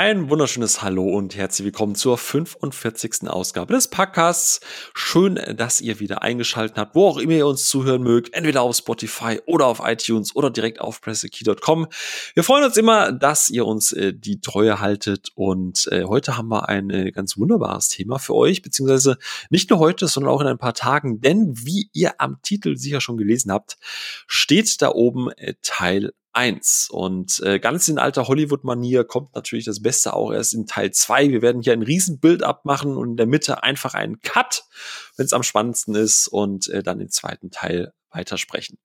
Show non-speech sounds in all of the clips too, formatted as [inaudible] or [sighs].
Ein wunderschönes Hallo und herzlich willkommen zur 45. Ausgabe des Podcasts. Schön, dass ihr wieder eingeschaltet habt, wo auch immer ihr uns zuhören mögt, entweder auf Spotify oder auf iTunes oder direkt auf pressekey.com. Wir freuen uns immer, dass ihr uns äh, die Treue haltet und äh, heute haben wir ein äh, ganz wunderbares Thema für euch, beziehungsweise nicht nur heute, sondern auch in ein paar Tagen, denn wie ihr am Titel sicher schon gelesen habt, steht da oben äh, Teil 1. Und äh, ganz in alter Hollywood-Manier kommt natürlich das Beste auch erst in Teil 2. Wir werden hier ein Riesenbild abmachen und in der Mitte einfach einen Cut, wenn es am spannendsten ist, und äh, dann den zweiten Teil weitersprechen.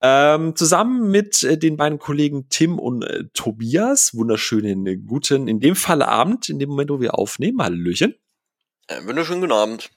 Ähm, zusammen mit äh, den beiden Kollegen Tim und äh, Tobias, wunderschönen guten, in dem Fall Abend, in dem Moment, wo wir aufnehmen. Hallöchen. Äh, wunderschönen guten Abend.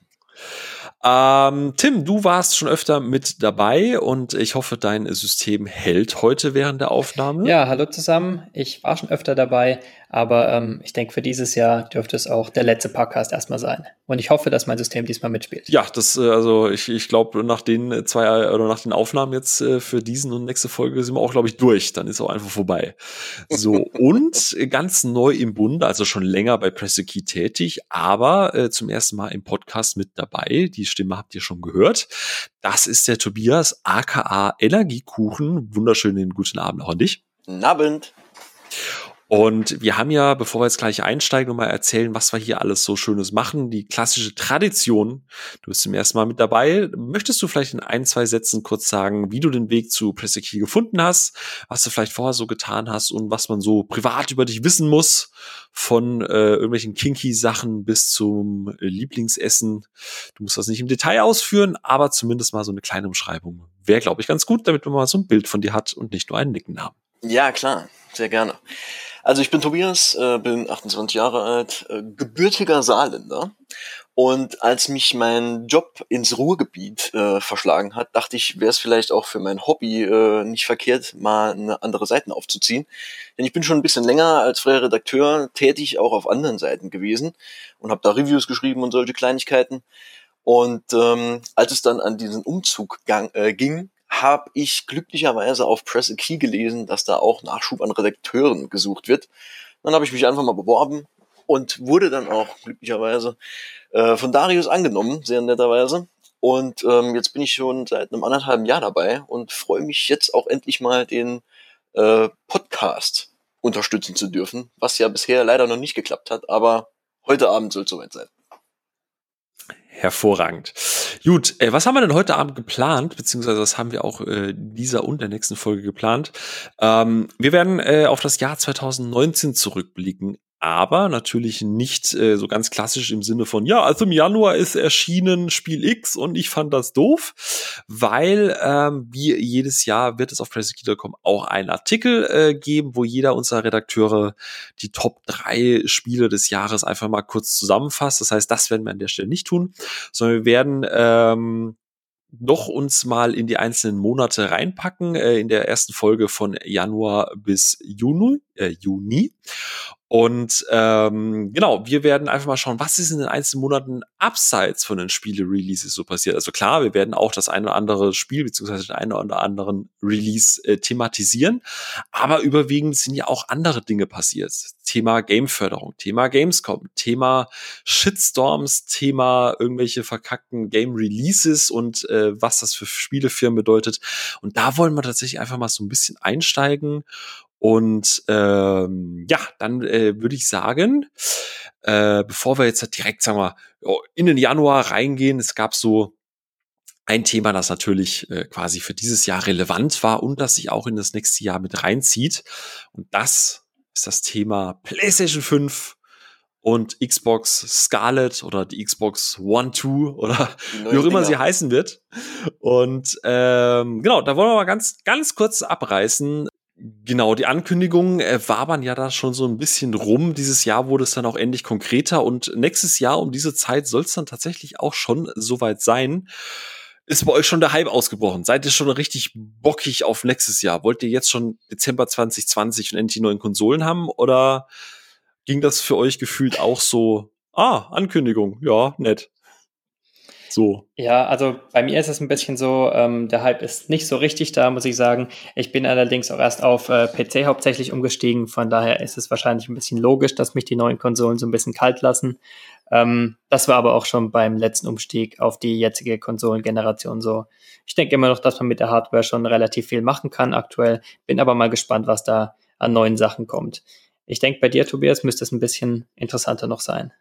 Ähm, Tim, du warst schon öfter mit dabei und ich hoffe, dein System hält heute während der Aufnahme. Ja, hallo zusammen. Ich war schon öfter dabei, aber ähm, ich denke, für dieses Jahr dürfte es auch der letzte Podcast erstmal sein. Und ich hoffe, dass mein System diesmal mitspielt. Ja, das, äh, also ich, ich glaube, nach den zwei oder nach den Aufnahmen jetzt äh, für diesen und nächste Folge sind wir auch, glaube ich, durch. Dann ist auch einfach vorbei. So, [laughs] und ganz neu im Bund, also schon länger bei Pressekey tätig, aber äh, zum ersten Mal im Podcast mit dabei. Die Stimme habt ihr schon gehört. Das ist der Tobias, aka Energiekuchen. Wunderschönen guten Abend auch an dich. Guten Abend. Und wir haben ja, bevor wir jetzt gleich einsteigen und mal erzählen, was wir hier alles so Schönes machen, die klassische Tradition. Du bist zum ersten Mal mit dabei. Möchtest du vielleicht in ein, zwei Sätzen kurz sagen, wie du den Weg zu Presseki gefunden hast, was du vielleicht vorher so getan hast und was man so privat über dich wissen muss, von äh, irgendwelchen kinky Sachen bis zum Lieblingsessen. Du musst das nicht im Detail ausführen, aber zumindest mal so eine kleine Umschreibung. Wäre, glaube ich, ganz gut, damit man mal so ein Bild von dir hat und nicht nur einen Nicknamen. Ja, klar, sehr gerne. Also ich bin Tobias, äh, bin 28 Jahre alt, äh, gebürtiger Saarländer. Und als mich mein Job ins Ruhrgebiet äh, verschlagen hat, dachte ich, wäre es vielleicht auch für mein Hobby äh, nicht verkehrt, mal eine andere Seiten aufzuziehen. Denn ich bin schon ein bisschen länger als freier Redakteur tätig, auch auf anderen Seiten gewesen und habe da Reviews geschrieben und solche Kleinigkeiten. Und ähm, als es dann an diesen Umzug gang, äh, ging, habe ich glücklicherweise auf Press a Key gelesen, dass da auch Nachschub an Redakteuren gesucht wird. Dann habe ich mich einfach mal beworben und wurde dann auch glücklicherweise äh, von Darius angenommen, sehr netterweise. Und ähm, jetzt bin ich schon seit einem anderthalben Jahr dabei und freue mich jetzt auch endlich mal den äh, Podcast unterstützen zu dürfen, was ja bisher leider noch nicht geklappt hat, aber heute Abend soll es soweit sein. Hervorragend. Gut, äh, was haben wir denn heute Abend geplant, beziehungsweise was haben wir auch äh, dieser und der nächsten Folge geplant? Ähm, wir werden äh, auf das Jahr 2019 zurückblicken, aber natürlich nicht äh, so ganz klassisch im Sinne von, ja, also im Januar ist erschienen Spiel X und ich fand das doof, weil ähm, wie jedes Jahr wird es auf PlayStation.com auch einen Artikel äh, geben, wo jeder unserer Redakteure die Top drei Spiele des Jahres einfach mal kurz zusammenfasst. Das heißt, das werden wir an der Stelle nicht tun, sondern wir werden ähm, noch uns mal in die einzelnen Monate reinpacken, äh, in der ersten Folge von Januar bis Juni, äh, Juni. Und ähm, genau, wir werden einfach mal schauen, was ist in den einzelnen Monaten abseits von den Spiele-Releases so passiert. Also klar, wir werden auch das eine oder andere Spiel beziehungsweise den einen oder anderen Release äh, thematisieren, aber überwiegend sind ja auch andere Dinge passiert. Thema Gameförderung, Thema Gamescom, Thema Shitstorms, Thema irgendwelche verkackten Game-Releases und äh, was das für Spielefirmen bedeutet. Und da wollen wir tatsächlich einfach mal so ein bisschen einsteigen und ähm, ja, dann äh, würde ich sagen, äh, bevor wir jetzt direkt, sagen wir, in den Januar reingehen, es gab so ein Thema, das natürlich äh, quasi für dieses Jahr relevant war und das sich auch in das nächste Jahr mit reinzieht. Und das ist das Thema PlayStation 5 und Xbox Scarlet oder die Xbox One, Two oder wie auch immer sie heißen wird. Und ähm, genau, da wollen wir mal ganz, ganz kurz abreißen, Genau, die Ankündigungen äh, wabern ja da schon so ein bisschen rum. Dieses Jahr wurde es dann auch endlich konkreter und nächstes Jahr um diese Zeit soll es dann tatsächlich auch schon soweit sein. Ist bei euch schon der Hype ausgebrochen? Seid ihr schon richtig bockig auf nächstes Jahr? Wollt ihr jetzt schon Dezember 2020 und endlich die neuen Konsolen haben? Oder ging das für euch gefühlt auch so, ah, Ankündigung, ja, nett? So. Ja, also bei mir ist es ein bisschen so, ähm, der Hype ist nicht so richtig da, muss ich sagen. Ich bin allerdings auch erst auf äh, PC hauptsächlich umgestiegen. Von daher ist es wahrscheinlich ein bisschen logisch, dass mich die neuen Konsolen so ein bisschen kalt lassen. Ähm, das war aber auch schon beim letzten Umstieg auf die jetzige Konsolengeneration so. Ich denke immer noch, dass man mit der Hardware schon relativ viel machen kann aktuell. Bin aber mal gespannt, was da an neuen Sachen kommt. Ich denke, bei dir, Tobias, müsste es ein bisschen interessanter noch sein.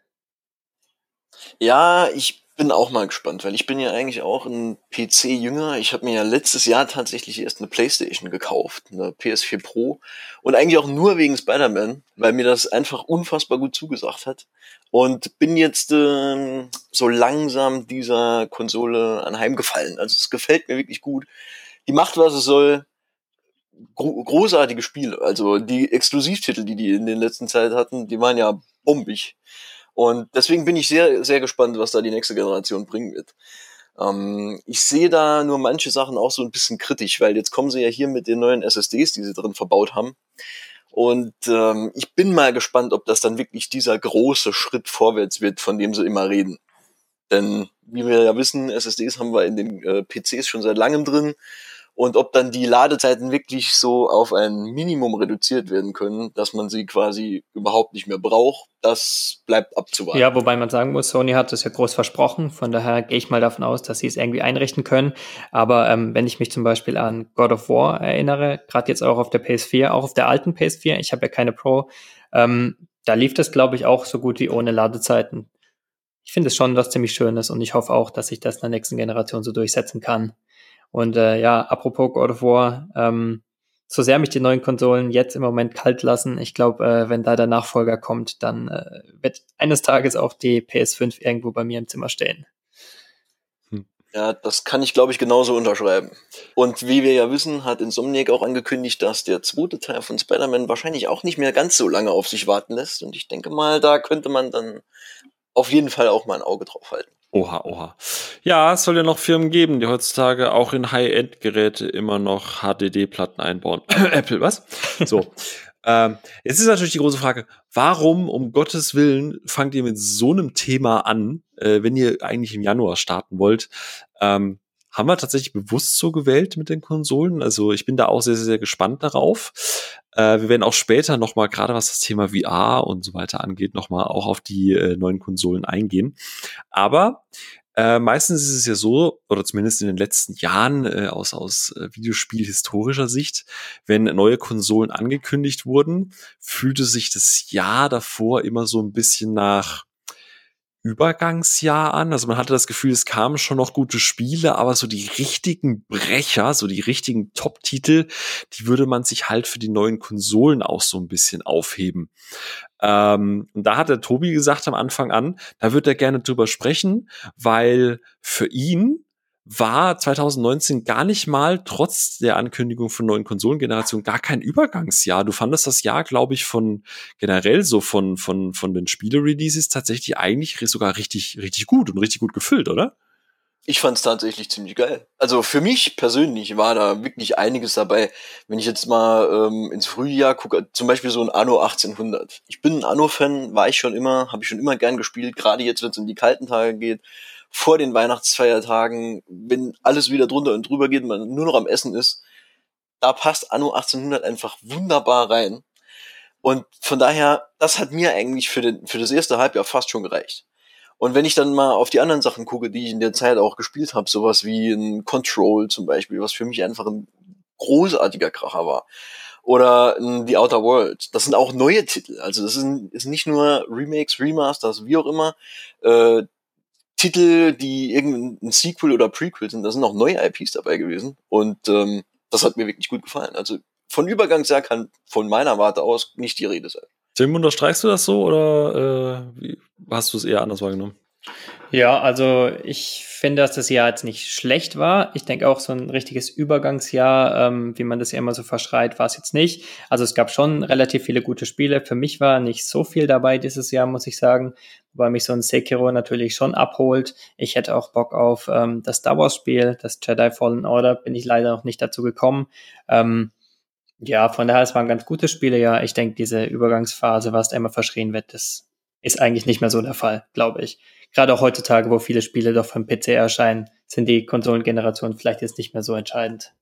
Ja, ich bin auch mal gespannt, weil ich bin ja eigentlich auch ein PC-Jünger. Ich habe mir ja letztes Jahr tatsächlich erst eine Playstation gekauft, eine PS4 Pro. Und eigentlich auch nur wegen Spider-Man, weil mir das einfach unfassbar gut zugesagt hat. Und bin jetzt äh, so langsam dieser Konsole anheimgefallen. Also es gefällt mir wirklich gut. Die macht, was es soll. Gro großartige Spiele. Also die Exklusivtitel, die die in den letzten Zeit hatten, die waren ja bombig. Und deswegen bin ich sehr, sehr gespannt, was da die nächste Generation bringen wird. Ähm, ich sehe da nur manche Sachen auch so ein bisschen kritisch, weil jetzt kommen sie ja hier mit den neuen SSDs, die sie drin verbaut haben. Und ähm, ich bin mal gespannt, ob das dann wirklich dieser große Schritt vorwärts wird, von dem sie immer reden. Denn wie wir ja wissen, SSDs haben wir in den äh, PCs schon seit langem drin und ob dann die Ladezeiten wirklich so auf ein Minimum reduziert werden können, dass man sie quasi überhaupt nicht mehr braucht, das bleibt abzuwarten. Ja, wobei man sagen muss, Sony hat das ja groß versprochen, von daher gehe ich mal davon aus, dass sie es irgendwie einrichten können. Aber ähm, wenn ich mich zum Beispiel an God of War erinnere, gerade jetzt auch auf der PS4, auch auf der alten PS4, ich habe ja keine Pro, ähm, da lief das, glaube ich, auch so gut wie ohne Ladezeiten. Ich finde es schon was ziemlich Schönes und ich hoffe auch, dass sich das in der nächsten Generation so durchsetzen kann. Und äh, ja, apropos God of War, ähm, so sehr mich die neuen Konsolen jetzt im Moment kalt lassen, ich glaube, äh, wenn da der Nachfolger kommt, dann äh, wird eines Tages auch die PS5 irgendwo bei mir im Zimmer stehen. Hm. Ja, das kann ich, glaube ich, genauso unterschreiben. Und wie wir ja wissen, hat Insomniac auch angekündigt, dass der zweite Teil von Spider-Man wahrscheinlich auch nicht mehr ganz so lange auf sich warten lässt. Und ich denke mal, da könnte man dann auf jeden Fall auch mal ein Auge drauf halten. Oha, oha. Ja, es soll ja noch Firmen geben, die heutzutage auch in High-End-Geräte immer noch HDD-Platten einbauen. [coughs] Apple, was? So. [laughs] ähm, jetzt ist natürlich die große Frage, warum um Gottes Willen fangt ihr mit so einem Thema an, äh, wenn ihr eigentlich im Januar starten wollt? Ähm, haben wir tatsächlich bewusst so gewählt mit den Konsolen. Also ich bin da auch sehr, sehr, sehr gespannt darauf. Äh, wir werden auch später nochmal, gerade was das Thema VR und so weiter angeht, nochmal auch auf die äh, neuen Konsolen eingehen. Aber äh, meistens ist es ja so, oder zumindest in den letzten Jahren äh, aus, aus äh, Videospielhistorischer Sicht, wenn neue Konsolen angekündigt wurden, fühlte sich das Jahr davor immer so ein bisschen nach Übergangsjahr an. Also man hatte das Gefühl, es kamen schon noch gute Spiele, aber so die richtigen Brecher, so die richtigen Top-Titel, die würde man sich halt für die neuen Konsolen auch so ein bisschen aufheben. Ähm, und da hat der Tobi gesagt am Anfang an, da wird er gerne drüber sprechen, weil für ihn war 2019 gar nicht mal, trotz der Ankündigung von neuen Konsolengenerationen, gar kein Übergangsjahr. Du fandest das Jahr, glaube ich, von generell so von, von, von den Spiele-Releases tatsächlich eigentlich sogar richtig, richtig gut und richtig gut gefüllt, oder? Ich fand es tatsächlich ziemlich geil. Also für mich persönlich war da wirklich einiges dabei. Wenn ich jetzt mal ähm, ins Frühjahr gucke, zum Beispiel so ein Anno 1800. Ich bin ein Anno-Fan, war ich schon immer, habe ich schon immer gern gespielt, gerade jetzt, wenn es um die kalten Tage geht vor den Weihnachtsfeiertagen, wenn alles wieder drunter und drüber geht man nur noch am Essen ist, da passt Anno 1800 einfach wunderbar rein. Und von daher, das hat mir eigentlich für, den, für das erste Halbjahr fast schon gereicht. Und wenn ich dann mal auf die anderen Sachen gucke, die ich in der Zeit auch gespielt habe, sowas wie ein Control zum Beispiel, was für mich einfach ein großartiger Kracher war. Oder ein The Outer World. Das sind auch neue Titel. Also das ist, ist nicht nur Remakes, Remasters, wie auch immer. Äh, Titel, die irgendein Sequel oder Prequel sind. Da sind auch neue IPs dabei gewesen. Und ähm, das hat mir wirklich gut gefallen. Also von Übergangsjahr kann von meiner Warte aus nicht die Rede sein. Tim, unterstreichst du das so oder äh, wie, hast du es eher anders wahrgenommen? Ja, also ich finde, dass das Jahr jetzt nicht schlecht war. Ich denke auch so ein richtiges Übergangsjahr, ähm, wie man das ja immer so verschreit, war es jetzt nicht. Also es gab schon relativ viele gute Spiele. Für mich war nicht so viel dabei dieses Jahr, muss ich sagen, weil mich so ein Sekiro natürlich schon abholt. Ich hätte auch Bock auf ähm, das Star Wars Spiel, das Jedi Fallen Order, bin ich leider noch nicht dazu gekommen. Ähm, ja, von daher, es waren ganz gute Spiele, ja. Ich denke, diese Übergangsphase, was da immer verschrien wird, das ist eigentlich nicht mehr so der Fall, glaube ich. Gerade auch heutzutage, wo viele Spiele doch vom PC erscheinen, sind die Konsolengenerationen vielleicht jetzt nicht mehr so entscheidend.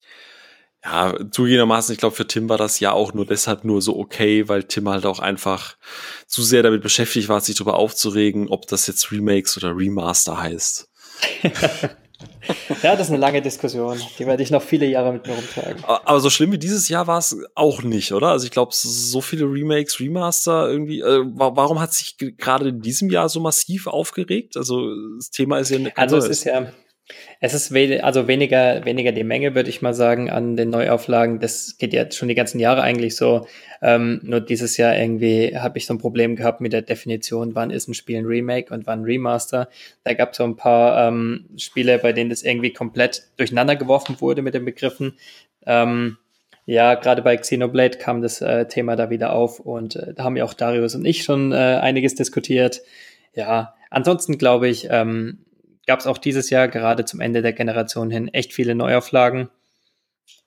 Ja, zugegebenermaßen, ich glaube, für Tim war das ja auch nur deshalb nur so okay, weil Tim halt auch einfach zu sehr damit beschäftigt war, sich darüber aufzuregen, ob das jetzt Remakes oder Remaster heißt. [laughs] ja, das ist eine lange Diskussion. Die werde ich noch viele Jahre mit mir rumtragen. Aber so schlimm wie dieses Jahr war es auch nicht, oder? Also ich glaube, so viele Remakes, Remaster irgendwie. Äh, warum hat sich gerade in diesem Jahr so massiv aufgeregt? Also das Thema ist ja. Also es ist ja es ist we also weniger, weniger die Menge, würde ich mal sagen, an den Neuauflagen. Das geht ja schon die ganzen Jahre eigentlich so. Ähm, nur dieses Jahr irgendwie habe ich so ein Problem gehabt mit der Definition, wann ist ein Spiel ein Remake und wann ein Remaster. Da gab es so ein paar ähm, Spiele, bei denen das irgendwie komplett durcheinander geworfen wurde mit den Begriffen. Ähm, ja, gerade bei Xenoblade kam das äh, Thema da wieder auf und äh, da haben ja auch Darius und ich schon äh, einiges diskutiert. Ja, ansonsten glaube ich, ähm, gab es auch dieses Jahr gerade zum Ende der Generation hin echt viele Neuauflagen,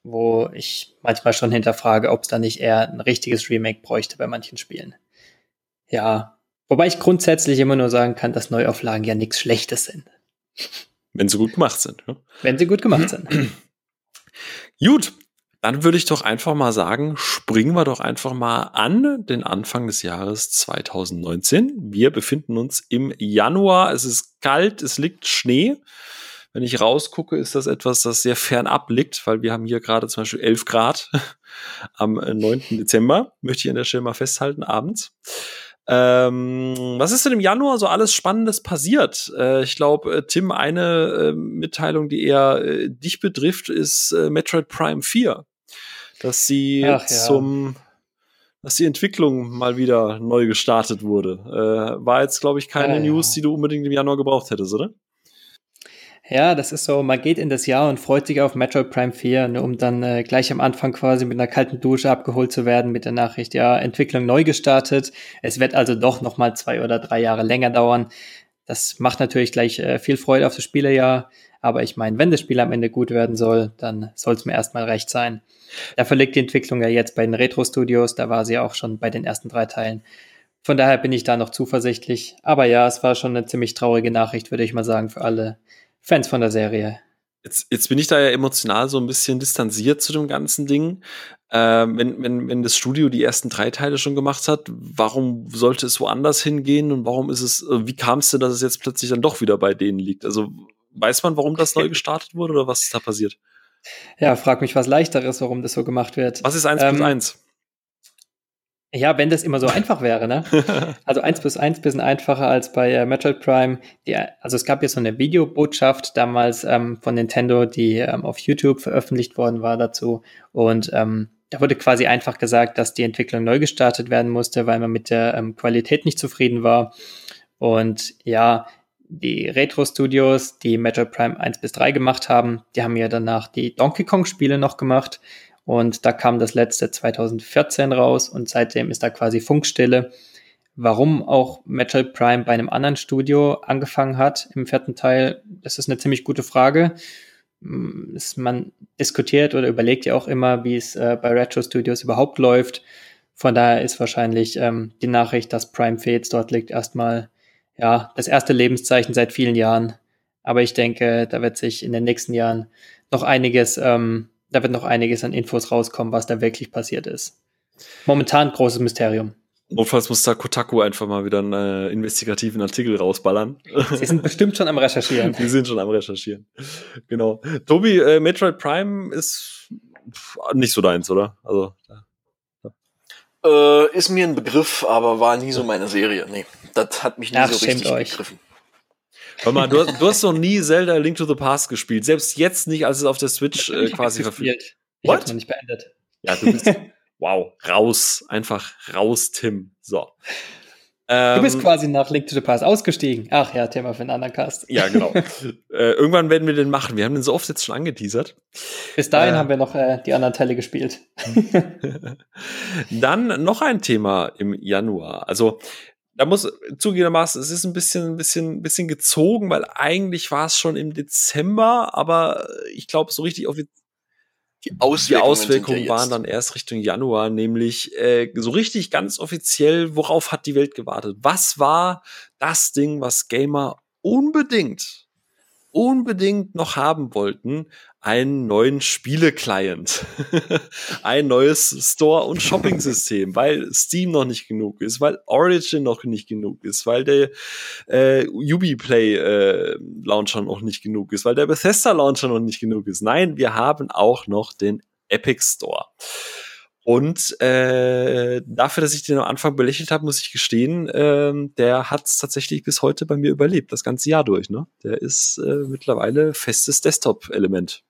wo ich manchmal schon hinterfrage, ob es da nicht eher ein richtiges Remake bräuchte bei manchen Spielen. Ja, wobei ich grundsätzlich immer nur sagen kann, dass Neuauflagen ja nichts Schlechtes sind. Wenn sie gut gemacht sind. Ja? Wenn sie gut gemacht [clears throat] sind. Gut, dann würde ich doch einfach mal sagen, springen wir doch einfach mal an den Anfang des Jahres 2019. Wir befinden uns im Januar. Es ist kalt, es liegt Schnee. Wenn ich rausgucke, ist das etwas, das sehr fernab liegt, weil wir haben hier gerade zum Beispiel 11 Grad [laughs] am 9. Dezember, möchte ich an der Stelle mal festhalten, abends. Ähm, was ist denn im Januar so alles Spannendes passiert? Äh, ich glaube, äh, Tim, eine äh, Mitteilung, die eher äh, dich betrifft, ist äh, Metroid Prime 4 dass sie Ach, ja. zum dass die Entwicklung mal wieder neu gestartet wurde. Äh, war jetzt, glaube ich, keine ja, News, die du unbedingt im Januar gebraucht hättest, oder? Ja, das ist so, man geht in das Jahr und freut sich auf Metroid Prime 4, ne, um dann äh, gleich am Anfang quasi mit einer kalten Dusche abgeholt zu werden mit der Nachricht, ja, Entwicklung neu gestartet. Es wird also doch noch mal zwei oder drei Jahre länger dauern. Das macht natürlich gleich äh, viel Freude auf das Spielejahr. Aber ich meine, wenn das Spiel am Ende gut werden soll, dann soll es mir erstmal recht sein. Dafür liegt die Entwicklung ja jetzt bei den Retro-Studios, da war sie auch schon bei den ersten drei Teilen. Von daher bin ich da noch zuversichtlich. Aber ja, es war schon eine ziemlich traurige Nachricht, würde ich mal sagen, für alle Fans von der Serie. Jetzt, jetzt bin ich da ja emotional so ein bisschen distanziert zu dem ganzen Ding. Ähm, wenn, wenn, wenn das Studio die ersten drei Teile schon gemacht hat, warum sollte es woanders hingehen und warum ist es, äh, wie kam es denn, dass es jetzt plötzlich dann doch wieder bei denen liegt? Also Weiß man, warum das neu [laughs] gestartet wurde oder was ist da passiert? Ja, frag mich was leichteres, warum das so gemacht wird. Was ist 1 ähm, plus 1? Ja, wenn das immer so einfach wäre, ne? [laughs] Also 1 plus 1 bisschen einfacher als bei äh, Metroid Prime. Die, also es gab jetzt so eine Videobotschaft damals ähm, von Nintendo, die ähm, auf YouTube veröffentlicht worden war dazu. Und ähm, da wurde quasi einfach gesagt, dass die Entwicklung neu gestartet werden musste, weil man mit der ähm, Qualität nicht zufrieden war. Und ja, die Retro-Studios, die Metroid Prime 1 bis 3 gemacht haben, die haben ja danach die Donkey Kong-Spiele noch gemacht. Und da kam das letzte 2014 raus und seitdem ist da quasi Funkstille. Warum auch Metroid Prime bei einem anderen Studio angefangen hat im vierten Teil, das ist eine ziemlich gute Frage. Mm, man diskutiert oder überlegt ja auch immer, wie es äh, bei Retro Studios überhaupt läuft. Von daher ist wahrscheinlich ähm, die Nachricht, dass Prime Fates dort liegt, erstmal ja, das erste Lebenszeichen seit vielen Jahren. Aber ich denke, da wird sich in den nächsten Jahren noch einiges, ähm, da wird noch einiges an Infos rauskommen, was da wirklich passiert ist. Momentan großes Mysterium. Notfalls muss da Kotaku einfach mal wieder einen äh, investigativen Artikel rausballern. Sie sind bestimmt schon am Recherchieren. [laughs] Sie sind schon am Recherchieren. Genau. Tobi, äh, Metroid Prime ist nicht so deins, oder? Also. Ja. Äh, ist mir ein Begriff, aber war nie so meine Serie. Nee das hat mich nie Ach, so richtig euch. begriffen. Hör mal, du, du, hast noch nie Zelda Link to the Past gespielt. Selbst jetzt nicht, als es auf der Switch äh, quasi verfügt. Ich hab's noch nicht beendet. Ja, du bist. [laughs] wow, raus. Einfach raus, Tim. So. du bist ähm, quasi nach Link to the Past ausgestiegen. Ach ja, Thema für einen anderen Cast. Ja, genau. [laughs] äh, irgendwann werden wir den machen. Wir haben den so oft jetzt schon angeteasert. Bis dahin äh, haben wir noch äh, die anderen Teile gespielt. [laughs] Dann noch ein Thema im Januar. Also da muss zugegebenermaßen, es ist ein bisschen, ein bisschen, ein bisschen gezogen, weil eigentlich war es schon im Dezember, aber ich glaube, so richtig offiziell. Die Auswirkungen, die Auswirkungen waren dann erst Richtung Januar, nämlich äh, so richtig ganz offiziell, worauf hat die Welt gewartet? Was war das Ding, was Gamer unbedingt, unbedingt noch haben wollten? Einen neuen Spiele-Client. [laughs] ein neues Store- und Shopping-System, [laughs] weil Steam noch nicht genug ist, weil Origin noch nicht genug ist, weil der äh, Ubiplay äh, Launcher noch nicht genug ist, weil der Bethesda Launcher noch nicht genug ist. Nein, wir haben auch noch den Epic Store. Und äh, dafür, dass ich den am Anfang belächelt habe, muss ich gestehen, äh, der hat es tatsächlich bis heute bei mir überlebt, das ganze Jahr durch. Ne? Der ist äh, mittlerweile festes Desktop-Element.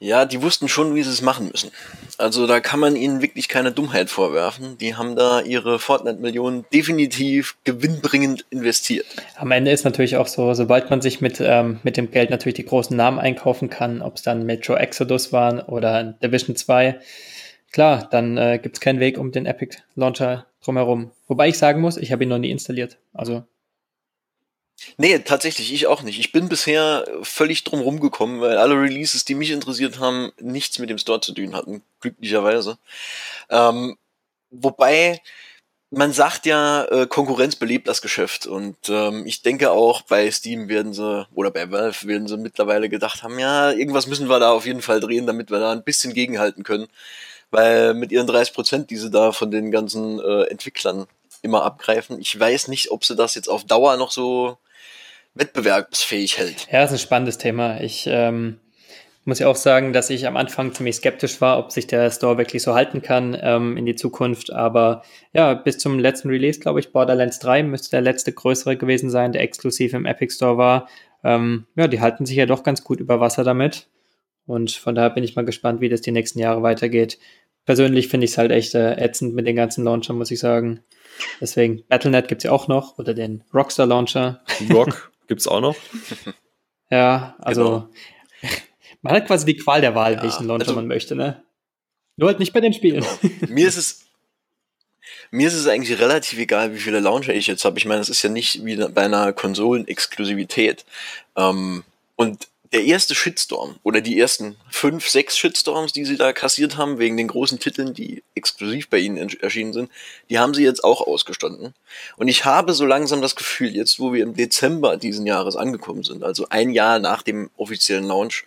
Ja, die wussten schon, wie sie es machen müssen. Also da kann man ihnen wirklich keine Dummheit vorwerfen. Die haben da ihre Fortnite-Millionen definitiv gewinnbringend investiert. Am Ende ist natürlich auch so, sobald man sich mit, ähm, mit dem Geld natürlich die großen Namen einkaufen kann, ob es dann Metro Exodus waren oder Division 2, klar, dann äh, gibt es keinen Weg um den Epic Launcher drumherum. Wobei ich sagen muss, ich habe ihn noch nie installiert. Also Nee, tatsächlich, ich auch nicht. Ich bin bisher völlig drum rumgekommen, weil alle Releases, die mich interessiert haben, nichts mit dem Store zu tun hatten, glücklicherweise. Ähm, wobei, man sagt ja, äh, Konkurrenz belebt das Geschäft und ähm, ich denke auch bei Steam werden sie, oder bei Valve werden sie mittlerweile gedacht haben, ja, irgendwas müssen wir da auf jeden Fall drehen, damit wir da ein bisschen gegenhalten können. Weil mit ihren 30 Prozent, die sie da von den ganzen äh, Entwicklern immer abgreifen, ich weiß nicht, ob sie das jetzt auf Dauer noch so wettbewerbsfähig hält. Ja, das ist ein spannendes Thema. Ich ähm, muss ja auch sagen, dass ich am Anfang ziemlich skeptisch war, ob sich der Store wirklich so halten kann ähm, in die Zukunft. Aber ja, bis zum letzten Release, glaube ich, Borderlands 3 müsste der letzte größere gewesen sein, der exklusiv im Epic Store war. Ähm, ja, die halten sich ja doch ganz gut über Wasser damit. Und von daher bin ich mal gespannt, wie das die nächsten Jahre weitergeht. Persönlich finde ich es halt echt äh, ätzend mit den ganzen Launchern, muss ich sagen. Deswegen, Battlenet gibt es ja auch noch oder den Rockstar Launcher. Rock. [laughs] Gibt's auch noch? [laughs] ja, also genau. [laughs] man hat quasi die Qual der Wahl, ja, welchen Launcher also, man möchte, ne? Nur halt nicht bei den Spielen. Genau. Mir ist es mir ist es eigentlich relativ egal, wie viele Launcher ich jetzt habe. Ich meine, es ist ja nicht wie bei einer Konsolenexklusivität. Ähm, und der erste Shitstorm oder die ersten fünf, sechs Shitstorms, die sie da kassiert haben, wegen den großen Titeln, die exklusiv bei ihnen erschienen sind, die haben sie jetzt auch ausgestanden. Und ich habe so langsam das Gefühl, jetzt wo wir im Dezember diesen Jahres angekommen sind, also ein Jahr nach dem offiziellen Launch,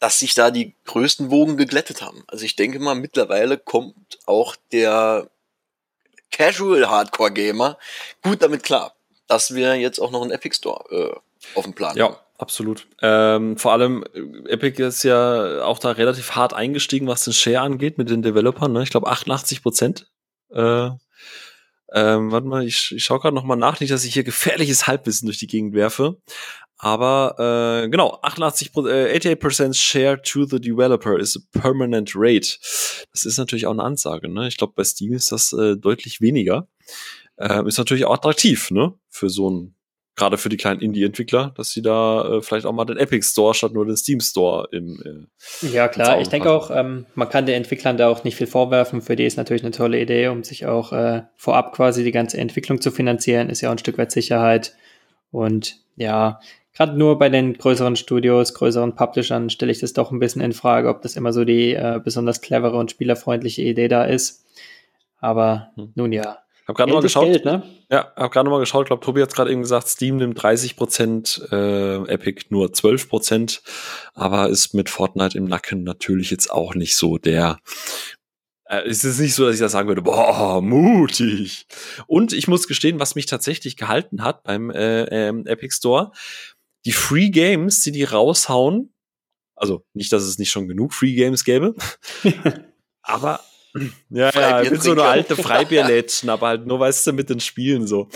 dass sich da die größten Wogen geglättet haben. Also ich denke mal, mittlerweile kommt auch der Casual Hardcore Gamer gut damit klar, dass wir jetzt auch noch einen Epic Store äh, auf dem Plan ja. haben. Absolut. Ähm, vor allem, äh, Epic ist ja auch da relativ hart eingestiegen, was den Share angeht mit den Developern. Ne? Ich glaube 88 Prozent. Äh, ähm, warte mal, ich, ich schaue gerade noch mal nach, nicht, dass ich hier gefährliches Halbwissen durch die Gegend werfe. Aber äh, genau, 88 äh, 88% Share to the Developer is a permanent rate. Das ist natürlich auch eine Ansage. Ne? Ich glaube, bei Steam ist das äh, deutlich weniger. Äh, ist natürlich auch attraktiv, ne? Für so ein gerade für die kleinen Indie-Entwickler, dass sie da äh, vielleicht auch mal den Epic Store statt nur den Steam Store im äh, Ja, klar. Ich denke auch, ähm, man kann den Entwicklern da auch nicht viel vorwerfen. Für die ist natürlich eine tolle Idee, um sich auch äh, vorab quasi die ganze Entwicklung zu finanzieren. Ist ja auch ein Stück weit Sicherheit. Und ja, gerade nur bei den größeren Studios, größeren Publishern stelle ich das doch ein bisschen in Frage, ob das immer so die äh, besonders clevere und spielerfreundliche Idee da ist. Aber hm. nun ja, hab gerade mal geschaut. Geld, ne? Ja, hab gerade mal geschaut. Ich glaube, Tobi hat gerade eben gesagt, Steam nimmt 30 Prozent, äh, Epic nur 12 Prozent, aber ist mit Fortnite im Nacken natürlich jetzt auch nicht so der. Äh, es ist nicht so, dass ich da sagen würde, boah, mutig. Und ich muss gestehen, was mich tatsächlich gehalten hat beim äh, ähm, Epic Store, die Free Games, die die raushauen, also nicht, dass es nicht schon genug Free Games gäbe, [laughs] aber ja, ja, ich bin so eine alte Freibierlädchen, aber halt nur, weißt du, mit den Spielen so.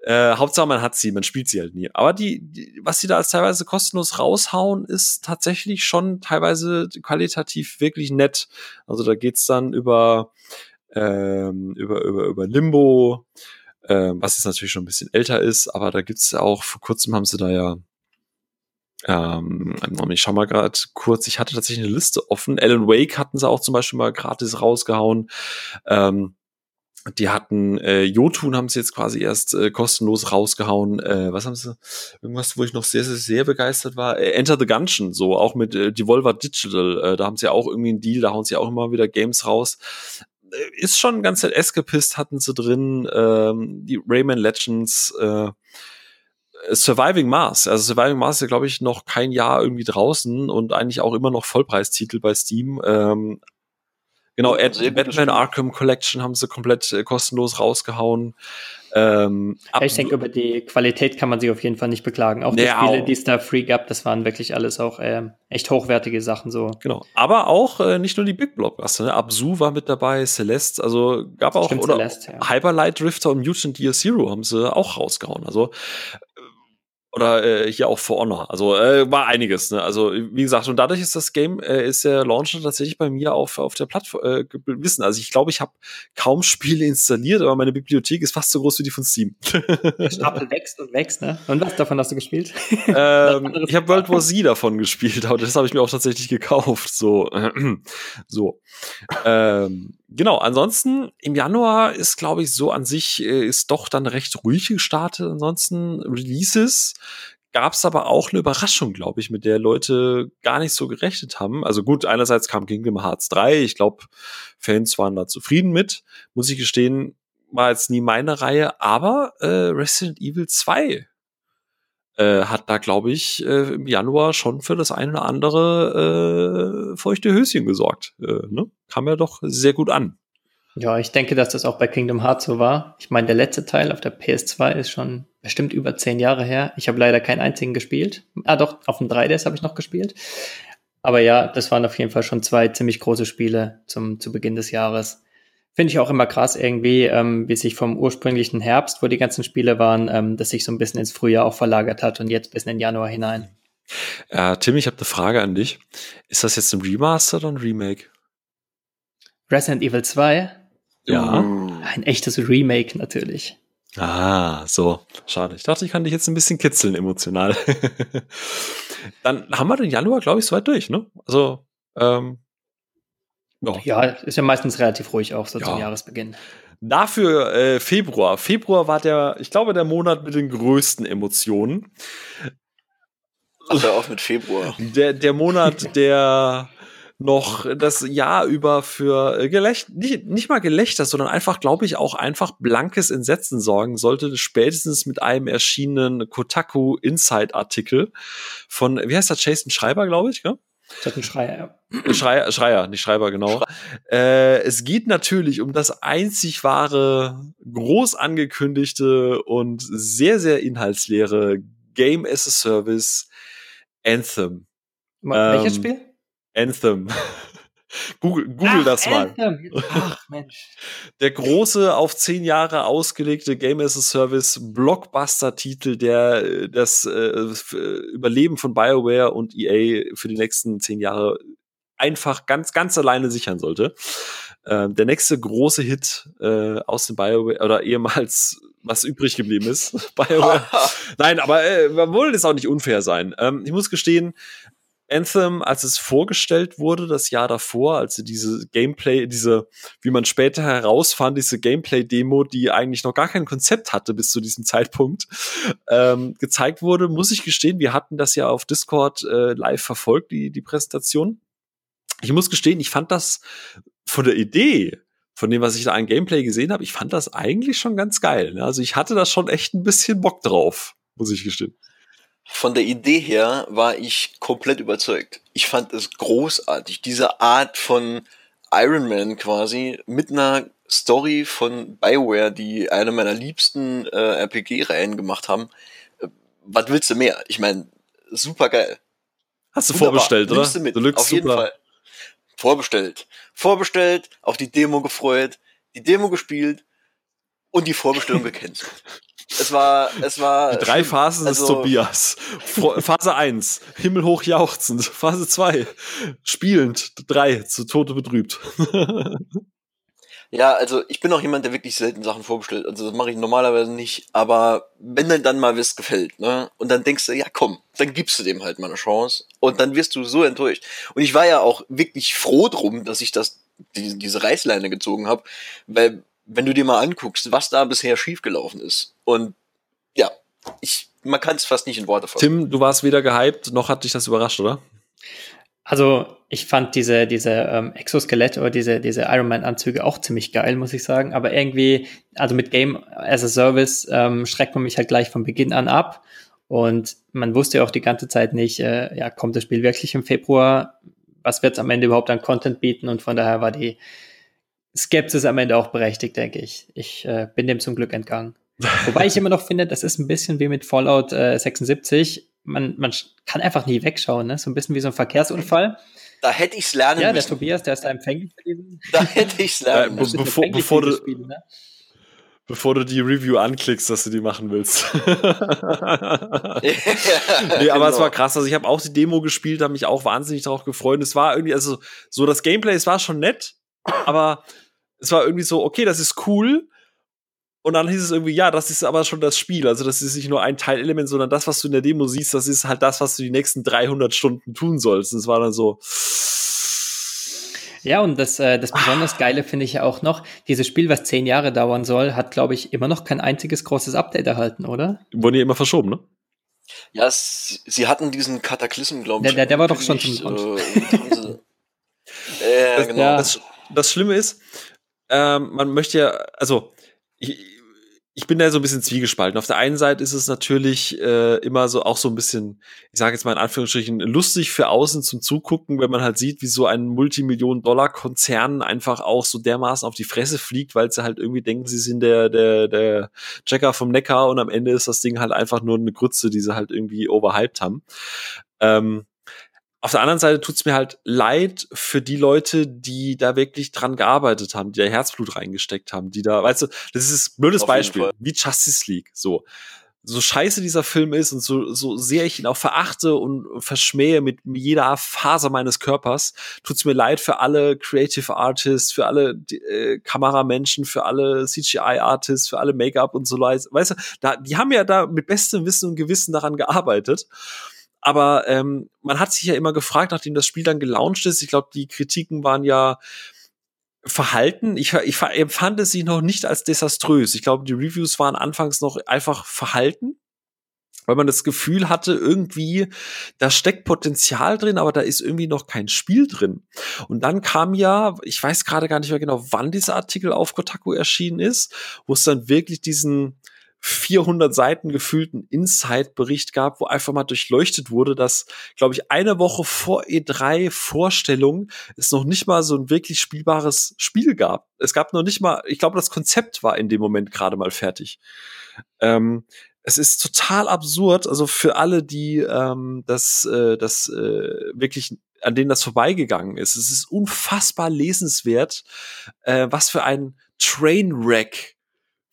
Äh, Hauptsache, man hat sie, man spielt sie halt nie. Aber die, die, was sie da als teilweise kostenlos raushauen, ist tatsächlich schon teilweise qualitativ wirklich nett. Also da geht's dann über, ähm, über, über, über Limbo, äh, was jetzt natürlich schon ein bisschen älter ist, aber da gibt's auch, vor kurzem haben sie da ja ähm, ich schau mal gerade kurz, ich hatte tatsächlich eine Liste offen. Alan Wake hatten sie auch zum Beispiel mal gratis rausgehauen. Ähm, die hatten äh, Jotun haben sie jetzt quasi erst äh, kostenlos rausgehauen. Äh, was haben sie? Irgendwas, wo ich noch sehr, sehr, sehr begeistert war. Äh, Enter the Gungeon, so auch mit äh, Devolver Digital. Äh, da haben sie auch irgendwie einen Deal, da hauen sie auch immer wieder Games raus. Äh, ist schon ganz nett. Escapist hatten sie drin, ähm, die Rayman Legends, äh, Surviving Mars. Also Surviving Mars ist ja, glaube ich, noch kein Jahr irgendwie draußen und eigentlich auch immer noch Vollpreistitel bei Steam. Ähm, Genau, Ad, Batman Arkham Collection haben sie komplett äh, kostenlos rausgehauen. Ähm, ich denke, über die Qualität kann man sich auf jeden Fall nicht beklagen. Auch die ja, Spiele, die es da free gab, das waren wirklich alles auch äh, echt hochwertige Sachen so. Genau. Aber auch äh, nicht nur die Big Blockbuster, ne? Absu war mit dabei, Celeste, also gab auch Stimmt, oder Celeste, ja. Hyperlight Drifter und Mutant Year Zero haben sie auch rausgehauen. Also oder äh, hier auch For Honor. Also äh, war einiges. Ne? Also wie gesagt, und dadurch ist das Game, äh, ist der Launcher tatsächlich bei mir auf, auf der Plattform äh, wissen. Also ich glaube, ich habe kaum Spiele installiert, aber meine Bibliothek ist fast so groß wie die von Steam. Der Stapel wächst und wächst, ne? Und was davon hast du gespielt? [laughs] Ähm, ich habe World War Z davon gespielt, aber das habe ich mir auch tatsächlich gekauft. So, [clears throat] so. Ähm, genau, ansonsten im Januar ist, glaube ich, so an sich äh, ist doch dann recht ruhig gestartet. Ansonsten Releases gab es aber auch eine Überraschung, glaube ich, mit der Leute gar nicht so gerechnet haben. Also gut, einerseits kam Kingdom Hearts 3. Ich glaube, Fans waren da zufrieden mit. Muss ich gestehen, war jetzt nie meine Reihe. Aber äh, Resident Evil 2 äh, hat da, glaube ich, äh, im Januar schon für das eine oder andere äh, feuchte Höschen gesorgt. Äh, ne? Kam ja doch sehr gut an. Ja, ich denke, dass das auch bei Kingdom Hearts so war. Ich meine, der letzte Teil auf der PS2 ist schon bestimmt über zehn Jahre her. Ich habe leider keinen einzigen gespielt. Ah, doch, auf dem 3DS habe ich noch gespielt. Aber ja, das waren auf jeden Fall schon zwei ziemlich große Spiele zum, zu Beginn des Jahres. Finde ich auch immer krass irgendwie, ähm, wie sich vom ursprünglichen Herbst, wo die ganzen Spiele waren, ähm, dass sich so ein bisschen ins Frühjahr auch verlagert hat und jetzt bis in den Januar hinein. Äh, Tim, ich habe eine Frage an dich. Ist das jetzt ein Remaster oder ein Remake? Resident Evil 2? Ja. Ein echtes Remake natürlich. Ah, so. Schade. Ich dachte, ich kann dich jetzt ein bisschen kitzeln emotional. [laughs] Dann haben wir den Januar, glaube ich, soweit durch, ne? Also, ähm, ja. ja, ist ja meistens relativ ruhig auch so ja. zum Jahresbeginn. Dafür äh, Februar. Februar war der, ich glaube, der Monat mit den größten Emotionen. Ach, hör auf mit Februar. Der, der Monat, [laughs] der noch das Jahr über für äh, Gelächt nicht, nicht mal Gelächter, sondern einfach, glaube ich, auch einfach blankes Entsetzen sorgen sollte, spätestens mit einem erschienenen Kotaku Inside Artikel von, wie heißt der, Jason Schreiber, glaube ich, gell? Jason Schreier, ja. Schreier, Schreier, nicht Schreiber, genau. Schrei äh, es geht natürlich um das einzig wahre, groß angekündigte und sehr, sehr inhaltsleere Game as a Service Anthem. Welches ähm, Spiel? Anthem. Google, Google Ach, das mal. Ach, [laughs] Mensch. Der große, auf zehn Jahre ausgelegte Game as a Service Blockbuster-Titel, der das äh, Überleben von BioWare und EA für die nächsten zehn Jahre einfach ganz, ganz alleine sichern sollte. Äh, der nächste große Hit äh, aus dem BioWare oder ehemals was übrig geblieben ist. [laughs] BioWare. [laughs] Nein, aber äh, man wollte es auch nicht unfair sein. Ähm, ich muss gestehen, Anthem, als es vorgestellt wurde, das Jahr davor, als diese Gameplay, diese, wie man später herausfand, diese Gameplay-Demo, die eigentlich noch gar kein Konzept hatte bis zu diesem [laughs] Zeitpunkt, ähm, gezeigt wurde, muss ich gestehen, wir hatten das ja auf Discord äh, live verfolgt, die, die Präsentation. Ich muss gestehen, ich fand das von der Idee, von dem, was ich da an Gameplay gesehen habe, ich fand das eigentlich schon ganz geil. Ne? Also ich hatte da schon echt ein bisschen Bock drauf, muss ich gestehen von der Idee her war ich komplett überzeugt. Ich fand es großartig, diese Art von Iron Man quasi mit einer Story von Bioware, die eine meiner liebsten äh, RPG-Reihen gemacht haben. Äh, was willst du mehr? Ich meine, super geil. Hast du Wunderbar. vorbestellt, oder? Du mit. Deluxe, auf jeden super. Fall. Vorbestellt. Vorbestellt, auf die Demo gefreut, die Demo gespielt und die Vorbestellung [laughs] gecancelt. Es war, es war. Die drei Phasen also, des Tobias. Phase 1, himmelhoch jauchzend. Phase 2, spielend. 3, zu Tode betrübt. ja, also ich bin auch jemand, der wirklich selten Sachen vorbestellt. Also das mache ich normalerweise nicht. Aber wenn dann dann mal was gefällt, ne? Und dann denkst du, ja komm, dann gibst du dem halt mal eine Chance. Und dann wirst du so enttäuscht. Und ich war ja auch wirklich froh drum, dass ich das, die, diese Reißleine gezogen habe. Weil wenn du dir mal anguckst, was da bisher schiefgelaufen ist. Und ja, ich, man kann es fast nicht in Worte fassen. Tim, du warst weder gehypt, noch hat dich das überrascht, oder? Also ich fand diese, diese ähm, Exoskelett oder diese, diese Iron Man-Anzüge auch ziemlich geil, muss ich sagen. Aber irgendwie, also mit Game as a Service ähm, schreckt man mich halt gleich von Beginn an ab. Und man wusste ja auch die ganze Zeit nicht, äh, ja, kommt das Spiel wirklich im Februar? Was wird es am Ende überhaupt an Content bieten? Und von daher war die Skepsis am Ende auch berechtigt, denke ich. Ich äh, bin dem zum Glück entgangen. Wobei ich immer noch finde, das ist ein bisschen wie mit Fallout äh, 76 man, man kann einfach nie wegschauen, ne? So ein bisschen wie so ein Verkehrsunfall. Da hätte ich es lernen ja, müssen. Ja, der Tobias, der ist da empfänglich für diesen. Da hätte ich es lernen müssen. Be bevor, bevor, du, Spiele, ne? bevor du die Review anklickst, dass du die machen willst. ja, [laughs] [laughs] nee, aber genau. es war krass. Also ich habe auch die Demo gespielt, habe mich auch wahnsinnig darauf gefreut. Es war irgendwie, also so das Gameplay, es war schon nett, aber es war irgendwie so, okay, das ist cool, und dann hieß es irgendwie, ja, das ist aber schon das Spiel. Also das ist nicht nur ein Teilelement, sondern das, was du in der Demo siehst, das ist halt das, was du die nächsten 300 Stunden tun sollst. Und es war dann so. Ja, und das, äh, das besonders Geile finde ich ja auch noch, dieses Spiel, was zehn Jahre dauern soll, hat, glaube ich, immer noch kein einziges großes Update erhalten, oder? Wurden ja immer verschoben, ne? Ja, es, sie hatten diesen Kataklysm, glaube ich. Der, der, der war doch schon zum äh, äh, [laughs] genau. Ja. Das, das Schlimme ist, ähm, man möchte ja, also ich, ich bin da so ein bisschen zwiegespalten. Auf der einen Seite ist es natürlich äh, immer so auch so ein bisschen, ich sage jetzt mal in Anführungsstrichen, lustig für außen zum Zugucken, wenn man halt sieht, wie so ein Multimillionen-Dollar-Konzern einfach auch so dermaßen auf die Fresse fliegt, weil sie halt irgendwie denken, sie sind der, der, der Checker vom Neckar und am Ende ist das Ding halt einfach nur eine Grütze, die sie halt irgendwie overhyped haben. Ähm, auf der anderen Seite tut's mir halt leid für die Leute, die da wirklich dran gearbeitet haben, die da Herzblut reingesteckt haben, die da, weißt du, das ist ein blödes Auf Beispiel, wie Justice League, so. So scheiße dieser Film ist und so, so sehr ich ihn auch verachte und verschmähe mit jeder Faser meines Körpers, tut's mir leid für alle Creative Artists, für alle äh, Kameramenschen, für alle CGI Artists, für alle Make-up und so leid. Weißt du, da, die haben ja da mit bestem Wissen und Gewissen daran gearbeitet. Aber ähm, man hat sich ja immer gefragt, nachdem das Spiel dann gelauncht ist, ich glaube, die Kritiken waren ja verhalten. Ich, ich empfand es sich noch nicht als desaströs. Ich glaube, die Reviews waren anfangs noch einfach verhalten weil man das Gefühl hatte, irgendwie, da steckt Potenzial drin, aber da ist irgendwie noch kein Spiel drin. Und dann kam ja, ich weiß gerade gar nicht mehr genau, wann dieser Artikel auf Kotaku erschienen ist, wo es dann wirklich diesen 400 Seiten gefühlten Inside-Bericht gab, wo einfach mal durchleuchtet wurde, dass, glaube ich, eine Woche vor E3 Vorstellung es noch nicht mal so ein wirklich spielbares Spiel gab. Es gab noch nicht mal, ich glaube, das Konzept war in dem Moment gerade mal fertig. Ähm, es ist total absurd, also für alle, die ähm, das, äh, das äh, wirklich an denen das vorbeigegangen ist. Es ist unfassbar lesenswert, äh, was für ein Trainwreck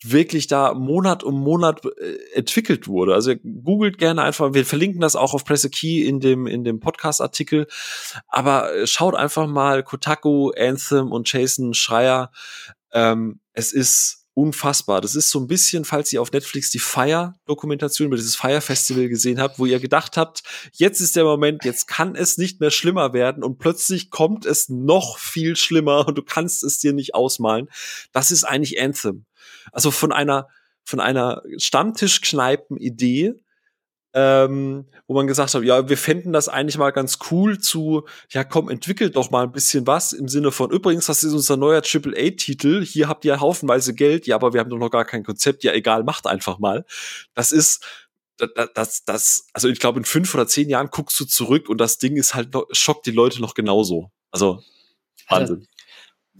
wirklich da Monat um Monat äh, entwickelt wurde. Also googelt gerne einfach, wir verlinken das auch auf Press a Key in dem, in dem Podcast-Artikel. Aber äh, schaut einfach mal Kotaku, Anthem und Jason Schreier. Ähm, es ist unfassbar. Das ist so ein bisschen, falls ihr auf Netflix die Fire-Dokumentation über dieses Fire-Festival gesehen habt, wo ihr gedacht habt, jetzt ist der Moment, jetzt kann es nicht mehr schlimmer werden und plötzlich kommt es noch viel schlimmer und du kannst es dir nicht ausmalen. Das ist eigentlich Anthem. Also von einer, von einer Stammtischkneipen-Idee, ähm, wo man gesagt hat, ja, wir fänden das eigentlich mal ganz cool zu, ja komm, entwickelt doch mal ein bisschen was im Sinne von, übrigens, das ist unser neuer AAA-Titel, hier habt ihr haufenweise Geld, ja, aber wir haben doch noch gar kein Konzept, ja egal, macht einfach mal. Das ist, das, das, das also ich glaube, in fünf oder zehn Jahren guckst du zurück und das Ding ist halt, noch, schockt die Leute noch genauso. Also, Wahnsinn. Also,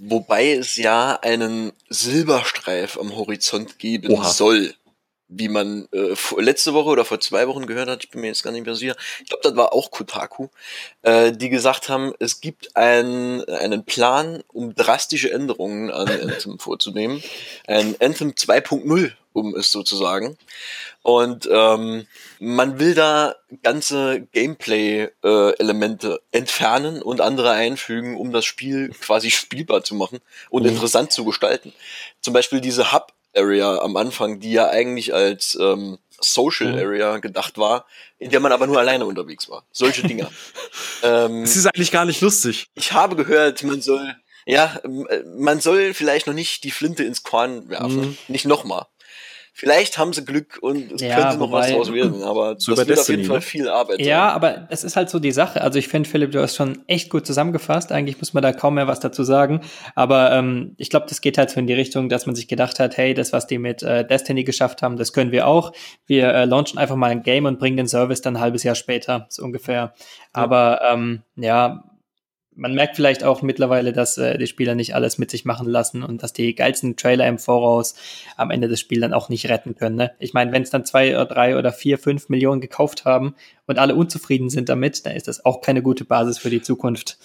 Wobei es ja einen Silberstreif am Horizont geben Oha. soll. Wie man äh, letzte Woche oder vor zwei Wochen gehört hat, ich bin mir jetzt gar nicht mehr sicher. Ich glaube, das war auch Kotaku, äh, die gesagt haben, es gibt ein, einen Plan, um drastische Änderungen an [laughs] Anthem vorzunehmen. Ein Anthem 2.0, um es so zu sagen. Und ähm, man will da ganze Gameplay-Elemente äh, entfernen und andere einfügen, um das Spiel quasi spielbar zu machen und mhm. interessant zu gestalten. Zum Beispiel diese Hub-Area am Anfang, die ja eigentlich als ähm, Social mhm. Area gedacht war, in der man aber nur alleine unterwegs war. Solche Dinge. [laughs] ähm, das ist eigentlich gar nicht lustig. Ich habe gehört, man soll Ja, man soll vielleicht noch nicht die Flinte ins Korn werfen. Mhm. Nicht nochmal. Vielleicht haben sie Glück und es ja, könnte noch was draus werden, [laughs] aber so das wird Destiny, auf jeden Fall ne? viel Arbeit. Ja, sein. aber es ist halt so die Sache. Also ich finde, Philipp, du hast schon echt gut zusammengefasst. Eigentlich muss man da kaum mehr was dazu sagen. Aber ähm, ich glaube, das geht halt so in die Richtung, dass man sich gedacht hat, hey, das, was die mit äh, Destiny geschafft haben, das können wir auch. Wir äh, launchen einfach mal ein Game und bringen den Service dann ein halbes Jahr später, so ungefähr. Aber ähm, ja, man merkt vielleicht auch mittlerweile, dass äh, die Spieler nicht alles mit sich machen lassen und dass die geilsten Trailer im Voraus am Ende des Spiels dann auch nicht retten können. Ne? Ich meine, wenn es dann zwei oder drei oder vier, fünf Millionen gekauft haben und alle unzufrieden sind damit, dann ist das auch keine gute Basis für die Zukunft.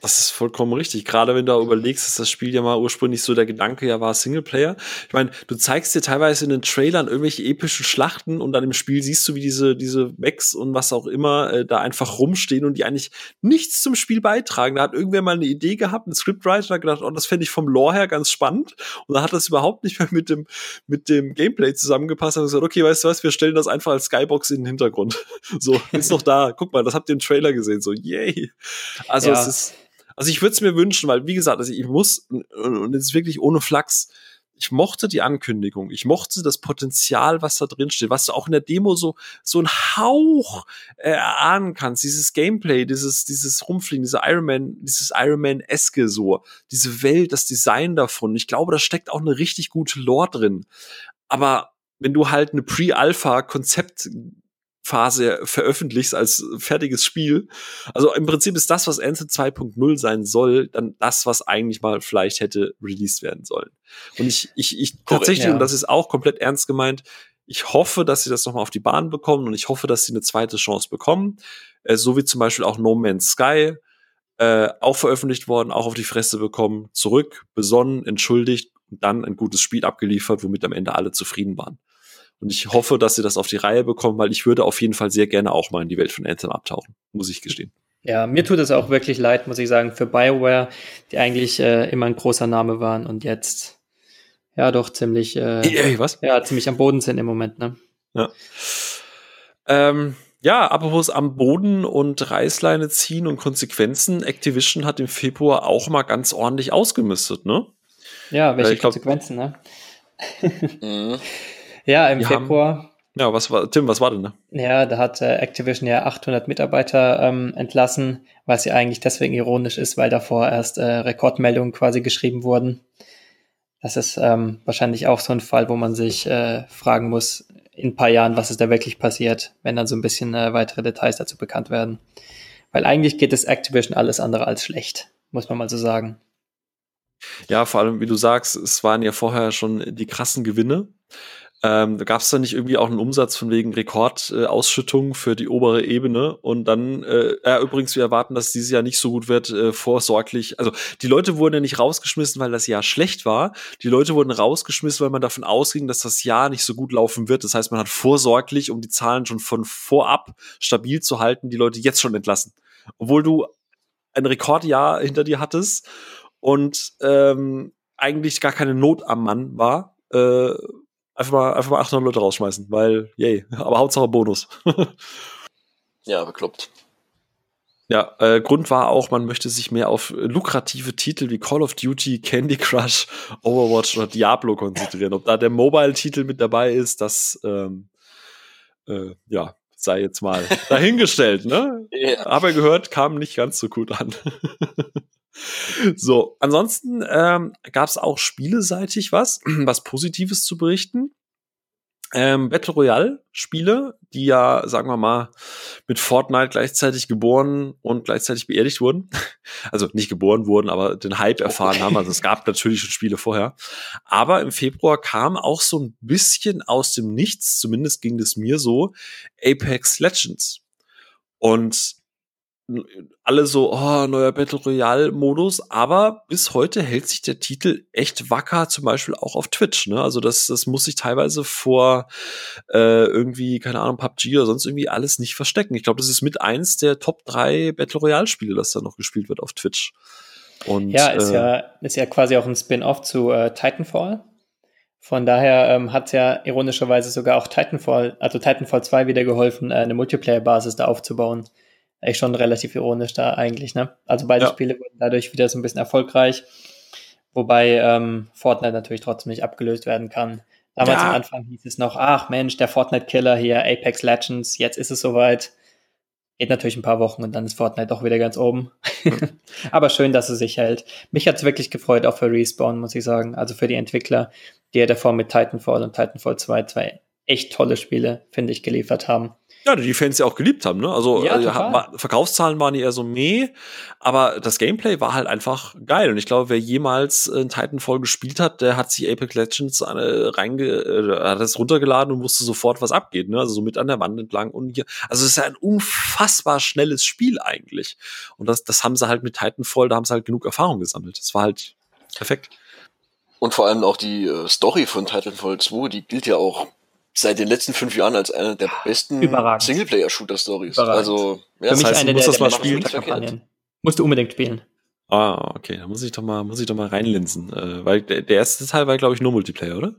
Das ist vollkommen richtig. Gerade wenn du überlegst, dass das Spiel ja mal ursprünglich so der Gedanke ja war, Singleplayer. Ich meine, du zeigst dir teilweise in den Trailern irgendwelche epischen Schlachten und dann im Spiel siehst du, wie diese, diese Mechs und was auch immer äh, da einfach rumstehen und die eigentlich nichts zum Spiel beitragen. Da hat irgendwer mal eine Idee gehabt, ein Scriptwriter hat gedacht, oh, das fände ich vom Lore her ganz spannend. Und da hat das überhaupt nicht mehr mit dem, mit dem Gameplay zusammengepasst. Und gesagt, okay, weißt du was, wir stellen das einfach als Skybox in den Hintergrund. [laughs] So, ist noch da. Guck mal, das habt ihr im Trailer gesehen. So, yay. Also ja. es ist also ich würde es mir wünschen, weil wie gesagt, also ich muss und es ist wirklich ohne Flachs. Ich mochte die Ankündigung, ich mochte das Potenzial, was da drin steht, was du auch in der Demo so so ein Hauch erahnen kannst, dieses Gameplay, dieses dieses Rumfliegen, diese Iron Man, dieses Iron Man eske so, diese Welt, das Design davon. Ich glaube, da steckt auch eine richtig gute Lore drin. Aber wenn du halt eine Pre-Alpha-Konzept Phase veröffentlichst als fertiges Spiel. Also im Prinzip ist das, was Anthem 2.0 sein soll, dann das, was eigentlich mal vielleicht hätte released werden sollen. Und ich, ich, ich tatsächlich, ja. und das ist auch komplett ernst gemeint, ich hoffe, dass sie das nochmal auf die Bahn bekommen und ich hoffe, dass sie eine zweite Chance bekommen. Äh, so wie zum Beispiel auch No Man's Sky, äh, auch veröffentlicht worden, auch auf die Fresse bekommen, zurück, besonnen, entschuldigt und dann ein gutes Spiel abgeliefert, womit am Ende alle zufrieden waren. Und ich hoffe, dass sie das auf die Reihe bekommen, weil ich würde auf jeden Fall sehr gerne auch mal in die Welt von Anthem abtauchen, muss ich gestehen. Ja, mir tut es auch wirklich leid, muss ich sagen, für BioWare, die eigentlich äh, immer ein großer Name waren und jetzt ja doch ziemlich, äh, Ey, was? Ja, ziemlich am Boden sind im Moment, ne? Ja. Ähm, ja, apropos am Boden und Reißleine ziehen und Konsequenzen. Activision hat im Februar auch mal ganz ordentlich ausgemistet, ne? Ja, welche äh, glaub, Konsequenzen, ne? [laughs] Ja, im Wir Februar. Haben, ja, was war, Tim, was war denn da? Ja, da hat äh, Activision ja 800 Mitarbeiter ähm, entlassen, was ja eigentlich deswegen ironisch ist, weil davor erst äh, Rekordmeldungen quasi geschrieben wurden. Das ist ähm, wahrscheinlich auch so ein Fall, wo man sich äh, fragen muss, in ein paar Jahren, was ist da wirklich passiert, wenn dann so ein bisschen äh, weitere Details dazu bekannt werden. Weil eigentlich geht es Activision alles andere als schlecht, muss man mal so sagen. Ja, vor allem, wie du sagst, es waren ja vorher schon die krassen Gewinne. Ähm, da gab es dann nicht irgendwie auch einen Umsatz von wegen Rekordausschüttung äh, für die obere Ebene und dann, äh, ja, übrigens, wir erwarten, dass dieses Jahr nicht so gut wird, äh, vorsorglich. Also die Leute wurden ja nicht rausgeschmissen, weil das Jahr schlecht war. Die Leute wurden rausgeschmissen, weil man davon ausging, dass das Jahr nicht so gut laufen wird. Das heißt, man hat vorsorglich, um die Zahlen schon von vorab stabil zu halten, die Leute jetzt schon entlassen. Obwohl du ein Rekordjahr hinter dir hattest und ähm, eigentlich gar keine Not am Mann war. Äh, einfach mal, einfach mal 800 Leute rausschmeißen, weil, yay, [laughs] aber Hauptsache Bonus. [laughs] ja, bekloppt. Ja, äh, Grund war auch, man möchte sich mehr auf lukrative Titel wie Call of Duty, Candy Crush, Overwatch oder Diablo konzentrieren. Ob da der Mobile-Titel mit dabei ist, das ähm, äh, ja, sei jetzt mal [laughs] dahingestellt, ne? Aber gehört, kam nicht ganz so gut an. So, ansonsten ähm, gab es auch spieleseitig was, [clears throat] was Positives zu berichten. Ähm, Battle Royale Spiele, die ja, sagen wir mal, mit Fortnite gleichzeitig geboren und gleichzeitig beerdigt wurden. [laughs] Also nicht geboren wurden, aber den Hype erfahren haben. Also es gab natürlich schon Spiele vorher. Aber im Februar kam auch so ein bisschen aus dem Nichts, zumindest ging es mir so, Apex Legends. Und alle so, oh, neuer Battle Royale Modus, aber bis heute hält sich der Titel echt wacker, zum Beispiel auch auf Twitch, ne? Also das, das muss sich teilweise vor äh, irgendwie, keine Ahnung, PUBG oder sonst irgendwie alles nicht verstecken. Ich glaube, das ist mit eins der Top 3 Battle Royale Spiele, das da noch gespielt wird auf Twitch. Und, ja, ist äh, ja, ist ja quasi auch ein Spin-off zu äh, Titanfall. Von daher ähm, hat ja ironischerweise sogar auch Titanfall, also Titanfall 2 wieder geholfen, äh, eine Multiplayer-Basis da aufzubauen echt schon relativ ironisch da eigentlich, ne? Also beide ja. Spiele wurden dadurch wieder so ein bisschen erfolgreich, wobei ähm, Fortnite natürlich trotzdem nicht abgelöst werden kann. Damals ja. am Anfang hieß es noch, ach Mensch, der Fortnite-Killer hier, Apex Legends, jetzt ist es soweit. Geht natürlich ein paar Wochen und dann ist Fortnite doch wieder ganz oben. [laughs] Aber schön, dass es sich hält. Mich hat es wirklich gefreut, auch für Respawn, muss ich sagen. Also für die Entwickler, die ja davor mit Titanfall und Titanfall 2 zwei echt tolle Spiele, finde ich, geliefert haben. Ja, die Fans ja auch geliebt haben, ne? Also ja, äh, Verkaufszahlen waren eher so meh, aber das Gameplay war halt einfach geil. Und ich glaube, wer jemals in Titanfall gespielt hat, der hat sich Apex Legends äh, reinge äh, hat das runtergeladen und wusste sofort, was abgeht, ne? Also so mit an der Wand entlang und hier. Also es ist ja ein unfassbar schnelles Spiel eigentlich. Und das, das haben sie halt mit Titanfall, da haben sie halt genug Erfahrung gesammelt. Das war halt perfekt. Und vor allem auch die äh, Story von Titanfall 2, die gilt ja auch seit den letzten fünf Jahren als eine der besten Singleplayer-Shooter-Stories. Also, ja, Für mich heißt, eine der, das der mal spielen. Kampagnen. Musst du unbedingt spielen. Ah, okay, da muss ich doch mal, muss ich doch mal reinlinsen, äh, weil der, der erste Teil war, glaube ich, nur Multiplayer, oder?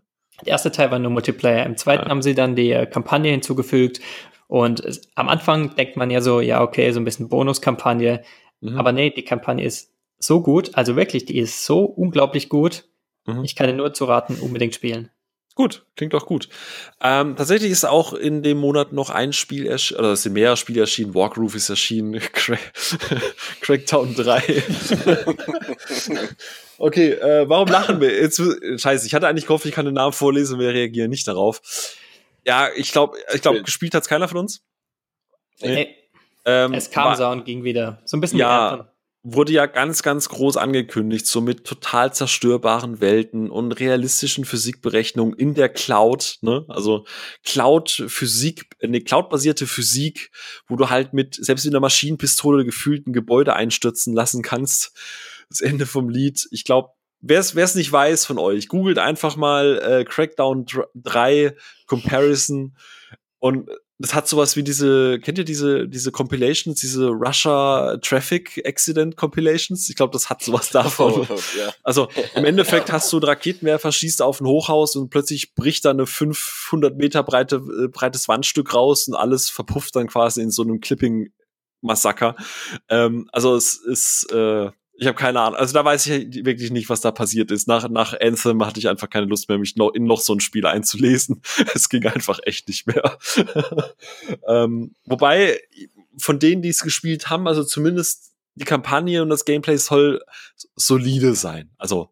Der erste Teil war nur Multiplayer. Im zweiten ja. haben sie dann die äh, Kampagne hinzugefügt und es, am Anfang denkt man ja so, ja, okay, so ein bisschen Bonuskampagne, mhm. aber nee, die Kampagne ist so gut, also wirklich, die ist so unglaublich gut. Mhm. Ich kann dir nur zu raten, unbedingt spielen. Gut, klingt doch gut. Ähm, tatsächlich ist auch in dem Monat noch ein Spiel erschienen, oder es sind mehrere Spiele erschienen. Wargroove ist erschienen, [laughs] Crackdown 3. [laughs] okay, äh, warum lachen wir? Jetzt, scheiße, ich hatte eigentlich gehofft, ich kann den Namen vorlesen, wir reagieren nicht darauf. Ja, ich glaube, ich glaube, gespielt hat's keiner von uns. Nee. nee. Ähm, es kam so und ging wieder. So ein bisschen ja, wurde ja ganz, ganz groß angekündigt, so mit total zerstörbaren Welten und realistischen Physikberechnungen in der Cloud, ne? Also Cloud-Physik, eine Cloud-basierte Physik, wo du halt mit, selbst in der Maschinenpistole gefühlt ein Gebäude einstürzen lassen kannst. Das Ende vom Lied. Ich glaube, Wer es nicht weiß von euch, googelt einfach mal äh, Crackdown 3 Comparison und das hat sowas wie diese, kennt ihr diese, diese Compilations, diese Russia Traffic Accident Compilations? Ich glaube, das hat sowas [laughs] davon. Oh, ja. Also im [laughs] Endeffekt hast du einen Raketenwerfer, schießt auf ein Hochhaus und plötzlich bricht da eine 500 Meter breite, äh, breites Wandstück raus und alles verpufft dann quasi in so einem Clipping Massaker. Ähm, also es ist, äh, ich habe keine Ahnung. Also da weiß ich wirklich nicht, was da passiert ist. Nach, nach Anthem hatte ich einfach keine Lust mehr, mich noch in noch so ein Spiel einzulesen. [laughs] Es ging einfach echt nicht mehr. [laughs] ähm, wobei, von denen, die es gespielt haben, also zumindest die Kampagne und das Gameplay soll solide sein. Also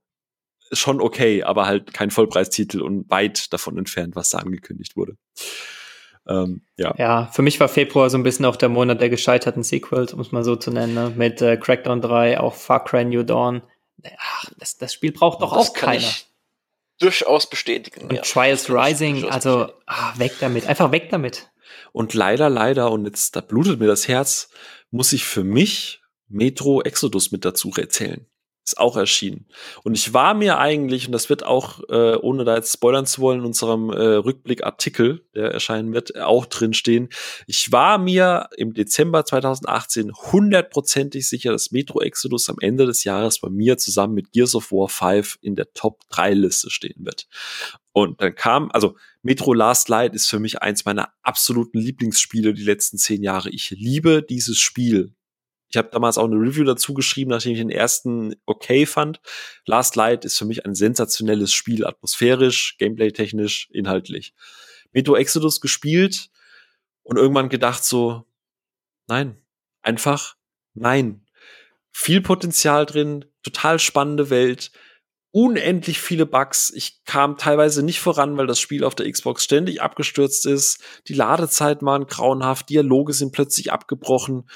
schon okay, aber halt kein Vollpreistitel und weit davon entfernt, was da angekündigt wurde. Ähm, ja. ja, für mich war Februar so ein bisschen auch der Monat der gescheiterten Sequels, um es mal so zu nennen, ne? mit äh, Crackdown 3, auch Far Cry New Dawn. Ach, das, das Spiel braucht doch das auch keiner. durchaus bestätigen. Und ja. Trials Rising, also ah, weg damit, einfach weg damit. Und leider, leider, und jetzt da blutet mir das Herz, muss ich für mich Metro Exodus mit dazu erzählen ist auch erschienen. Und ich war mir eigentlich, und das wird auch, äh, ohne da jetzt spoilern zu wollen, in unserem äh, Rückblick-Artikel, der erscheinen wird, auch drin stehen. Ich war mir im Dezember 2018 hundertprozentig sicher, dass Metro Exodus am Ende des Jahres bei mir zusammen mit Gears of War 5 in der Top 3 Liste stehen wird. Und dann kam, also Metro Last Light ist für mich eins meiner absoluten Lieblingsspiele die letzten zehn Jahre. Ich liebe dieses Spiel ich habe damals auch eine Review dazu geschrieben, nachdem ich den ersten okay fand. Last Light ist für mich ein sensationelles Spiel, atmosphärisch, gameplay-technisch, inhaltlich. Metro Exodus gespielt und irgendwann gedacht so, nein, einfach nein. Viel Potenzial drin, total spannende Welt, unendlich viele Bugs. Ich kam teilweise nicht voran, weil das Spiel auf der Xbox ständig abgestürzt ist. Die Ladezeiten waren grauenhaft, Dialoge sind plötzlich abgebrochen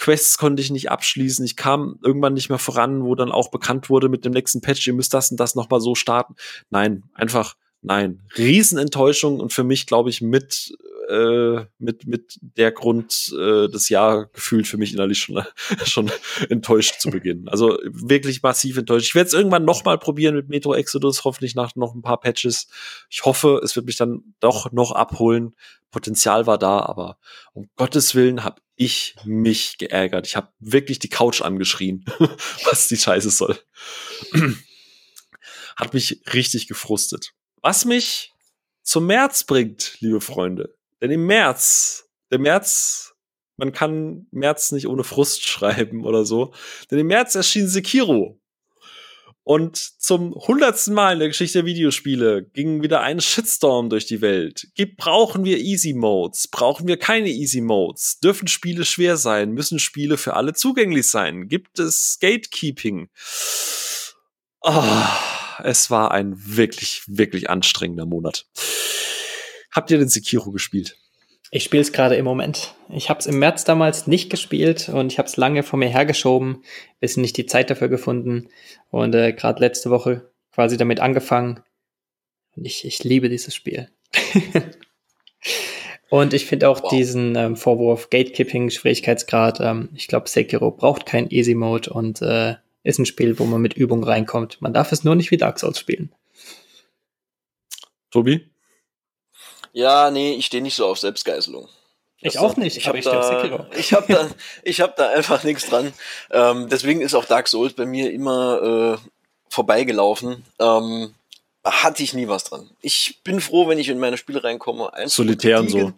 Quests konnte ich nicht abschließen. Ich kam irgendwann nicht mehr voran, wo dann auch bekannt wurde mit dem nächsten Patch, ihr müsst das und das nochmal so starten. Nein, einfach nein. Riesenenttäuschung und für mich, glaube ich, mit, äh, mit, mit der Grund äh, des Jahr gefühlt für mich innerlich schon, [laughs] schon enttäuscht zu beginnen. Also wirklich massiv enttäuscht. Ich werde es irgendwann nochmal probieren mit Metro Exodus, hoffentlich nach noch ein paar Patches. Ich hoffe, es wird mich dann doch noch abholen. Potenzial war da, aber um Gottes Willen habe ich mich geärgert. Ich habe wirklich die Couch angeschrien, [laughs] was die Scheiße soll. Hat mich richtig gefrustet. Was mich zum März bringt, liebe Freunde. Denn im März, der März man kann März nicht ohne Frust [laughs] schreiben oder so. Denn im März erschien Sekiro. Und zum hundertsten Mal in der Geschichte der Videospiele ging wieder ein Shitstorm durch die Welt. Brauchen wir Easy Modes? Brauchen wir keine Easy Modes? Dürfen Spiele schwer sein? Müssen Spiele für alle zugänglich sein? Gibt es Gatekeeping? Oh, es war ein wirklich, wirklich anstrengender Monat. Habt ihr den Sekiro gespielt? Ich spiele es gerade im Moment. Ich habe es im März damals nicht gespielt und ich habe es lange vor mir hergeschoben, bis nicht die Zeit dafür gefunden und äh, gerade letzte Woche quasi damit angefangen. Und ich, ich liebe dieses Spiel. [laughs] und ich finde auch wow. diesen ähm, Vorwurf Gatekeeping, Schwierigkeitsgrad. Ähm, ich glaube, Sekiro braucht kein Easy Mode und äh, ist ein Spiel, wo man mit Übung reinkommt. Man darf es nur nicht wie Dark Souls spielen. Tobi? Ja, nee, ich stehe nicht so auf Selbstgeißelung. Ich auch nicht, ich aber ich da, [laughs] Ich habe da, ich hab da einfach nichts dran. Ähm, deswegen ist auch Dark Souls bei mir immer äh, vorbeigelaufen. Ähm, hatte ich nie was dran. Ich bin froh, wenn ich in meine Spiele reinkomme. Solitär und so.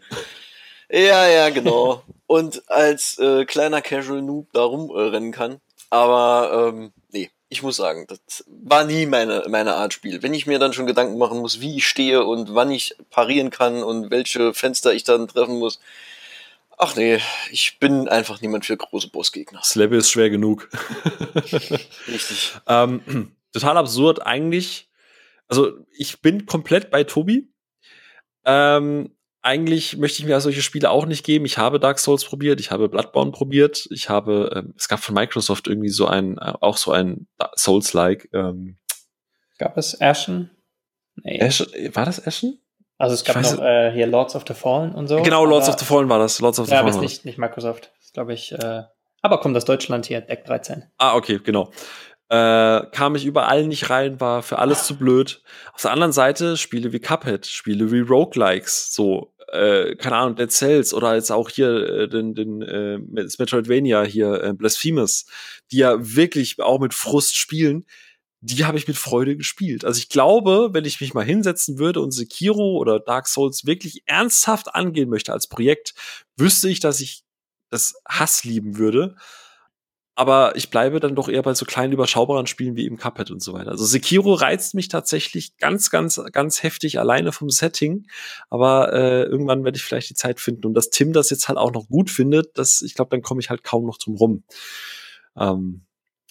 Ja, ja, genau. und als äh, kleiner Casual Noob da rumrennen kann. Aber ähm, ich muss sagen, das war nie meine, meine Art Spiel. Wenn ich mir dann schon Gedanken machen muss, wie ich stehe und wann ich parieren kann und welche Fenster ich dann treffen muss. Ach nee, ich bin einfach niemand für große Bossgegner. Das Level ist schwer genug. [laughs] Richtig. ähm, total absurd eigentlich. Also ich bin komplett bei Tobi. Ähm, eigentlich möchte ich mir solche Spiele auch nicht geben. Ich habe Dark Souls probiert, ich habe Bloodborne probiert, ich habe, äh, es gab von Microsoft irgendwie so ein, äh, auch so ein Souls-like. Ähm, gab es Ashen? Nee. Ashen? War das Ashen? Also es gab noch äh, hier Lords of the Fallen und so. Genau, Lords of the Fallen war das. Lords of the ja, Fallen. Ja, aber ist nicht, nicht Microsoft. glaube ich. Äh, aber kommt aus Deutschland hier, Deck 13. Ah, okay, genau äh, kam ich überall nicht rein, war für alles zu blöd. Auf der anderen Seite Spiele wie Cuphead, Spiele wie Roguelikes, so, äh, keine Ahnung, Dead Cells oder jetzt auch hier äh, den, den äh, Metroidvania hier, äh, Blasphemous, die ja wirklich auch mit Frust spielen, die habe ich mit Freude gespielt. Also ich glaube, wenn ich mich mal hinsetzen würde und Sekiro oder Dark Souls wirklich ernsthaft angehen möchte als Projekt, wüsste ich, dass ich das Hass lieben würde aber ich bleibe dann doch eher bei so kleinen überschaubaren Spielen wie eben Cuphead und so weiter. Also Sekiro reizt mich tatsächlich ganz, ganz, ganz heftig alleine vom Setting, aber äh, irgendwann werde ich vielleicht die Zeit finden und dass Tim das jetzt halt auch noch gut findet, das, ich glaube, dann komme ich halt kaum noch drum rum. Ähm,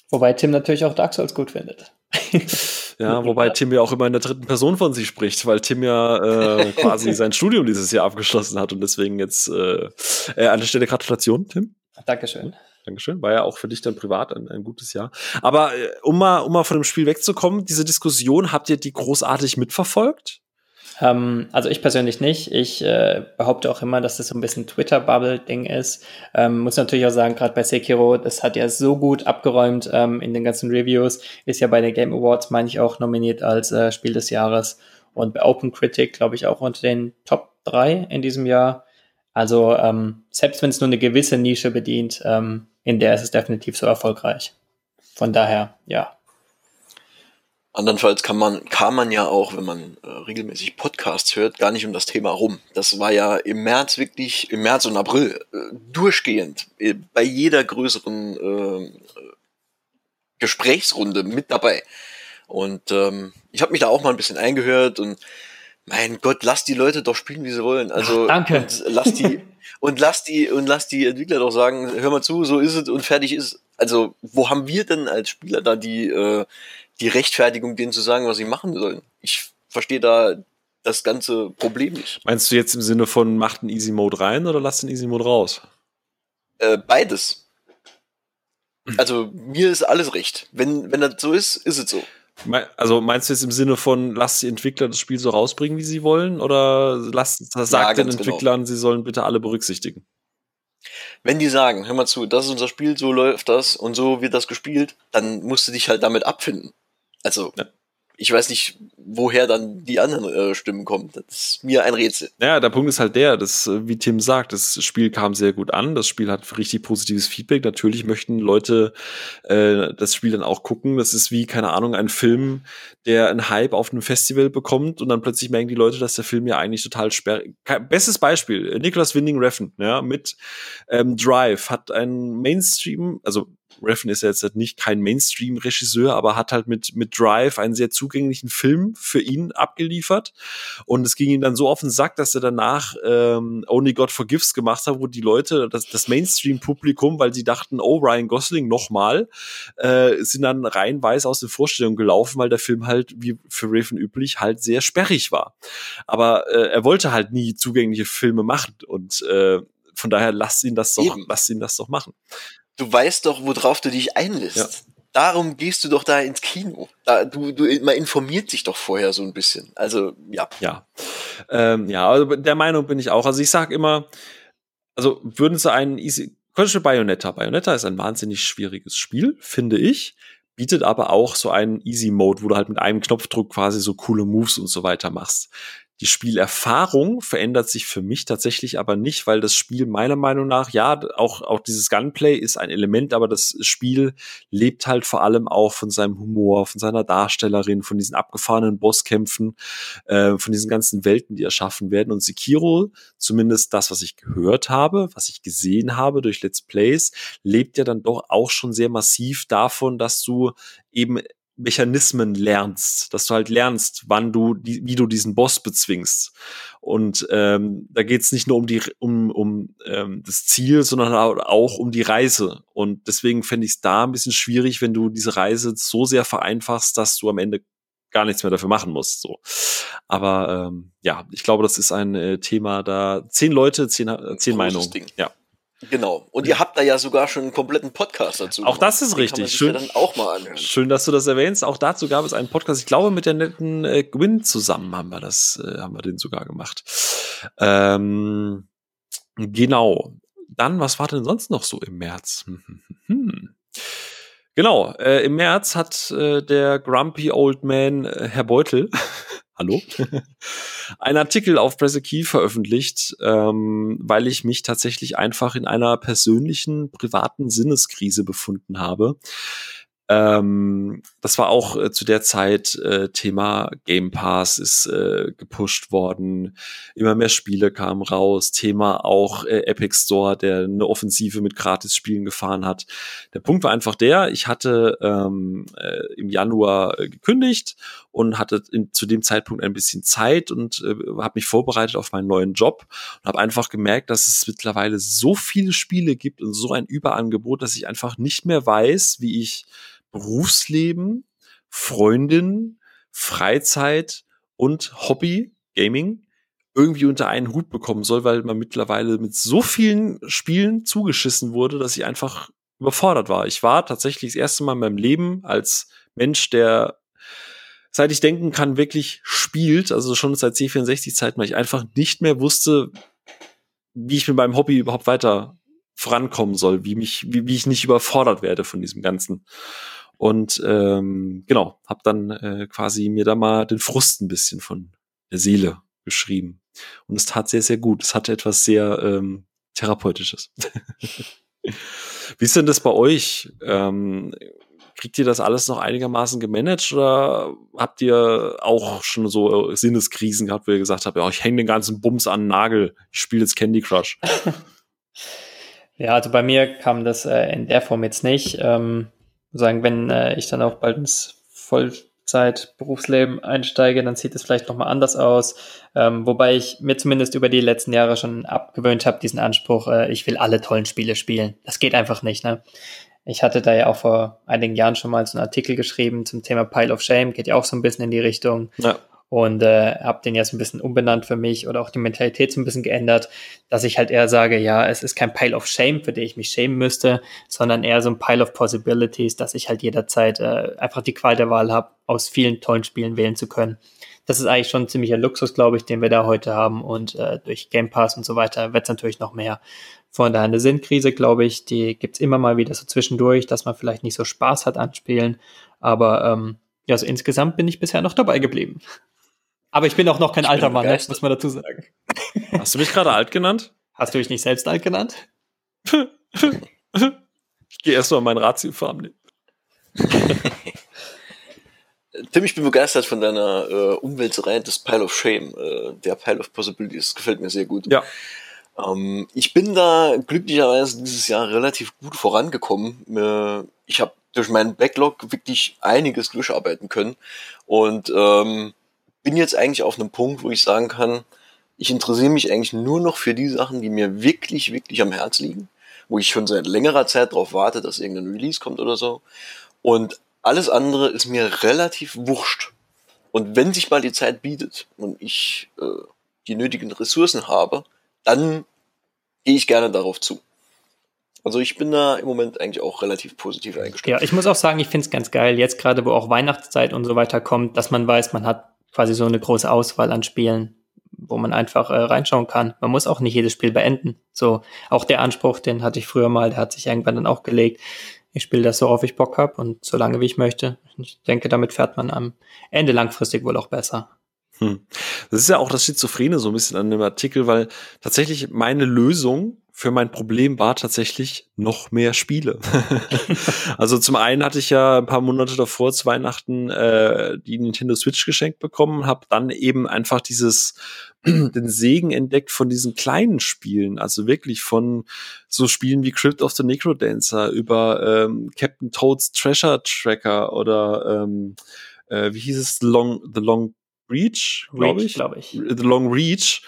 wobei Tim natürlich auch Dark Souls gut findet. [laughs] [laughs] Ja, wobei Tim ja auch immer in der dritten Person von sich spricht, weil Tim ja äh, [laughs] quasi sein Studium dieses Jahr abgeschlossen hat und deswegen jetzt äh, äh, an der Stelle Gratulation, Tim. Dankeschön. Dankeschön. War ja auch für dich dann privat ein, ein gutes Jahr. Aber äh, um mal, um mal von dem Spiel wegzukommen, diese Diskussion, habt ihr die großartig mitverfolgt? Ähm, also ich persönlich nicht. Ich äh, behaupte auch immer, dass das so ein bisschen Twitter-Bubble-Ding ist. Ähm, muss natürlich auch sagen, gerade bei Sekiro, das hat ja so gut abgeräumt ähm, in den ganzen Reviews. Ist ja bei den Game Awards, meine ich, auch nominiert als äh, Spiel des Jahres. Und bei Open Critic, glaube ich, auch unter den Top 3 in diesem Jahr. Also ähm, selbst wenn es nur eine gewisse Nische bedient, ähm, in der ist es definitiv so erfolgreich. Von daher, ja. Andernfalls kann man, kam man ja auch, wenn man äh, regelmäßig Podcasts hört, gar nicht um das Thema rum. Das war ja im März wirklich, im März und April, äh, durchgehend, äh, bei jeder größeren äh, Gesprächsrunde mit dabei. Und ähm, ich habe mich da auch mal ein bisschen eingehört und mein Gott, lass die Leute doch spielen, wie sie wollen. Also Ach, danke. lass die [laughs] und lass die und lass die Entwickler doch sagen, hör mal zu, so ist es und fertig ist. Also, wo haben wir denn als Spieler da die, äh, die Rechtfertigung, denen zu sagen, was sie machen sollen? Ich verstehe da das ganze Problem nicht. Meinst du jetzt im Sinne von macht einen Easy Mode rein oder lasst den Easy Mode raus? Äh, beides. Also mir ist alles recht. Wenn, wenn das so ist, ist es so. Also meinst du jetzt im Sinne von, lass die Entwickler das Spiel so rausbringen, wie sie wollen? Oder lass, sagt ja, den genau. Entwicklern, genau. sie sollen bitte alle berücksichtigen? Wenn die sagen, hör mal zu, das ist unser Spiel, so läuft das und so wird das gespielt, dann musst du dich halt damit abfinden. Also, ja. Ich weiß nicht, woher dann die anderen äh, Stimmen kommen. Das ist mir ein Rätsel. Ja, der Punkt ist halt der, dass, äh, wie Tim sagt, das Spiel kam sehr gut an. Das Spiel hat richtig positives Feedback. Natürlich möchten Leute äh, das Spiel dann auch gucken. Das ist wie, keine Ahnung, ein Film, der einen Hype auf einem Festival bekommt und dann plötzlich merken die Leute, dass der Film ja eigentlich total sperrig. Bestes Beispiel, Nicholas Winding Refn, ja, mit ähm, Drive hat ein Mainstream, also Refn ist ja jetzt halt nicht kein Mainstream-Regisseur, aber hat halt mit, mit Drive einen sehr zugänglichen Film für ihn abgeliefert. Und es ging ihm dann so auf den Sack, dass er danach ähm, Only God Forgives gemacht hat, wo die Leute, das, das Mainstream-Publikum, weil sie dachten, oh, Ryan Gosling nochmal, äh, sind dann reihenweise aus den Vorstellungen gelaufen, weil der Film halt, wie für Raven üblich, halt sehr sperrig war. Aber äh, er wollte halt nie zugängliche Filme machen und äh, von daher lasst ihn das doch, Eben. lasst ihn das doch machen du weißt doch, worauf du dich einlässt. Ja. Darum gehst du doch da ins Kino. Da, du, du, man informiert sich doch vorher so ein bisschen. Also, ja. Ja. Ähm, ja, also der Meinung bin ich auch. Also ich sag immer, also würden sie einen easy, Beispiel Bayonetta. Bayonetta ist ein wahnsinnig schwieriges Spiel, finde ich bietet aber auch so einen Easy Mode, wo du halt mit einem Knopfdruck quasi so coole Moves und so weiter machst. Die Spielerfahrung verändert sich für mich tatsächlich aber nicht, weil das Spiel meiner Meinung nach, ja, auch, auch dieses Gunplay ist ein Element, aber das Spiel lebt halt vor allem auch von seinem Humor, von seiner Darstellerin, von diesen abgefahrenen Bosskämpfen, äh, von diesen ganzen Welten, die erschaffen werden. Und Sekiro, zumindest das, was ich gehört habe, was ich gesehen habe durch Let's Plays, lebt ja dann doch auch schon sehr massiv davon, dass du eben Mechanismen lernst, dass du halt lernst, wann du, die, wie du diesen Boss bezwingst. Und ähm, da geht es nicht nur um die um, um ähm, das Ziel, sondern auch um die Reise. Und deswegen fände ich es da ein bisschen schwierig, wenn du diese Reise so sehr vereinfachst, dass du am Ende gar nichts mehr dafür machen musst. So. Aber ähm, ja, ich glaube, das ist ein äh, Thema, da zehn Leute, zehn, äh, zehn Meinungen. Ding. Ja. Genau. Und ihr habt da ja sogar schon einen kompletten Podcast dazu. Auch das ist richtig. Schön, ja auch mal schön, dass du das erwähnst. Auch dazu gab es einen Podcast. Ich glaube, mit der netten äh, Gwyn zusammen haben wir das, äh, haben wir den sogar gemacht. Ähm, genau. Dann, was war denn sonst noch so im März? Hm. Genau, äh, im März hat äh, der Grumpy Old Man äh, Herr Beutel [laughs] hallo, [laughs] ein Artikel auf Presse Key veröffentlicht, ähm, weil ich mich tatsächlich einfach in einer persönlichen, privaten Sinneskrise befunden habe. Ähm, das war auch äh, zu der Zeit äh, Thema Game Pass ist äh, gepusht worden, immer mehr Spiele kamen raus, Thema auch äh, Epic Store, der eine Offensive mit Gratis-Spielen gefahren hat. Der Punkt war einfach der, ich hatte ähm, äh, im Januar äh, gekündigt und hatte in, zu dem Zeitpunkt ein bisschen Zeit und äh, habe mich vorbereitet auf meinen neuen Job und habe einfach gemerkt, dass es mittlerweile so viele Spiele gibt und so ein Überangebot, dass ich einfach nicht mehr weiß, wie ich Berufsleben, Freundin, Freizeit und Hobby, Gaming, irgendwie unter einen Hut bekommen soll, weil man mittlerweile mit so vielen Spielen zugeschissen wurde, dass ich einfach überfordert war. Ich war tatsächlich das erste Mal in meinem Leben als Mensch, der seit ich denken kann, wirklich spielt, also schon seit C64-Zeiten, weil ich einfach nicht mehr wusste, wie ich mit meinem Hobby überhaupt weiter vorankommen soll, wie mich, wie, wie ich nicht überfordert werde von diesem Ganzen. Und ähm, genau, habe dann äh, quasi mir da mal den Frust ein bisschen von der Seele geschrieben. Und es tat sehr, sehr gut. Es hatte etwas sehr ähm, Therapeutisches. [laughs] Wie ist denn das bei euch? Ähm, kriegt ihr das alles noch einigermaßen gemanagt oder habt ihr auch schon so Sinneskrisen gehabt, wo ihr gesagt habt, ja, ich hänge den ganzen Bums an den Nagel, ich spiele jetzt Candy Crush? [laughs] ja, also bei mir kam das äh, in der Form jetzt nicht. Ähm, sagen, wenn äh, ich dann auch bald ins Vollzeit-Berufsleben einsteige, dann sieht es vielleicht nochmal anders aus. Ähm, wobei ich mir zumindest über die letzten Jahre schon abgewöhnt habe, diesen Anspruch, äh, ich will alle tollen Spiele spielen. Das geht einfach nicht, ne? Ich hatte da ja auch vor einigen Jahren schon mal so einen Artikel geschrieben zum Thema Pile of Shame, geht ja auch so ein bisschen in die Richtung. Ja und äh, habe den jetzt ein bisschen umbenannt für mich oder auch die Mentalität so ein bisschen geändert, dass ich halt eher sage, ja, es ist kein Pile of Shame, für den ich mich schämen müsste, sondern eher so ein Pile of Possibilities, dass ich halt jederzeit äh, einfach die Qual der Wahl habe, aus vielen tollen Spielen wählen zu können. Das ist eigentlich schon ein ziemlicher Luxus, glaube ich, den wir da heute haben und äh, durch Game Pass und so weiter wird es natürlich noch mehr. Von daher eine Sinnkrise, glaube ich, die gibt's immer mal wieder so zwischendurch, dass man vielleicht nicht so Spaß hat an Spielen, aber ähm, ja, also insgesamt bin ich bisher noch dabei geblieben. Aber ich bin auch noch kein alter Mann, ne? muss man dazu sagen. Hast du mich gerade alt genannt? Hast du dich nicht selbst alt genannt? ich gehe erst mal meinen Ratiofarm nehmen. Tim, ich bin begeistert von deiner äh, Umwälzerei des Pile of Shame, äh, der Pile of Possibilities. Gefällt mir sehr gut. Ja. Ähm, ich bin da glücklicherweise dieses Jahr relativ gut vorangekommen. Äh, ich habe durch meinen Backlog wirklich einiges durcharbeiten können und ähm, bin jetzt eigentlich auf einem Punkt, wo ich sagen kann, ich interessiere mich eigentlich nur noch für die Sachen, die mir wirklich, wirklich am Herz liegen, wo ich schon seit längerer Zeit darauf warte, dass irgendein Release kommt oder so. Und alles andere ist mir relativ wurscht. Und wenn sich mal die Zeit bietet und ich äh, die nötigen Ressourcen habe, dann gehe ich gerne darauf zu. Also ich bin da im Moment eigentlich auch relativ positiv eingestellt. Ja, ich muss auch sagen, ich finde es ganz geil, jetzt gerade wo auch Weihnachtszeit und so weiter kommt, dass man weiß, man hat quasi so eine große Auswahl an Spielen, wo man einfach äh, reinschauen kann. Man muss auch nicht jedes Spiel beenden. So, auch der Anspruch, den hatte ich früher mal, der hat sich irgendwann dann auch gelegt ich spiele das so oft ich Bock habe und so lange wie ich möchte. Ich denke, damit fährt man am Ende langfristig wohl auch besser. Hm. Das ist ja auch das Schizophrene so ein bisschen an dem Artikel, weil tatsächlich meine Lösung für mein Problem war tatsächlich noch mehr Spiele. [laughs] also zum einen hatte ich ja ein paar Monate davor zu Weihnachten äh, die Nintendo Switch geschenkt bekommen, habe dann eben einfach dieses [clears throat] den Segen entdeckt von diesen kleinen Spielen, also wirklich von so Spielen wie Crypt of the Necrodancer über ähm, Captain Toads Treasure Tracker oder ähm, äh, wie hieß es Long The Long Reach, glaube ich. Glaub ich. The Long Reach.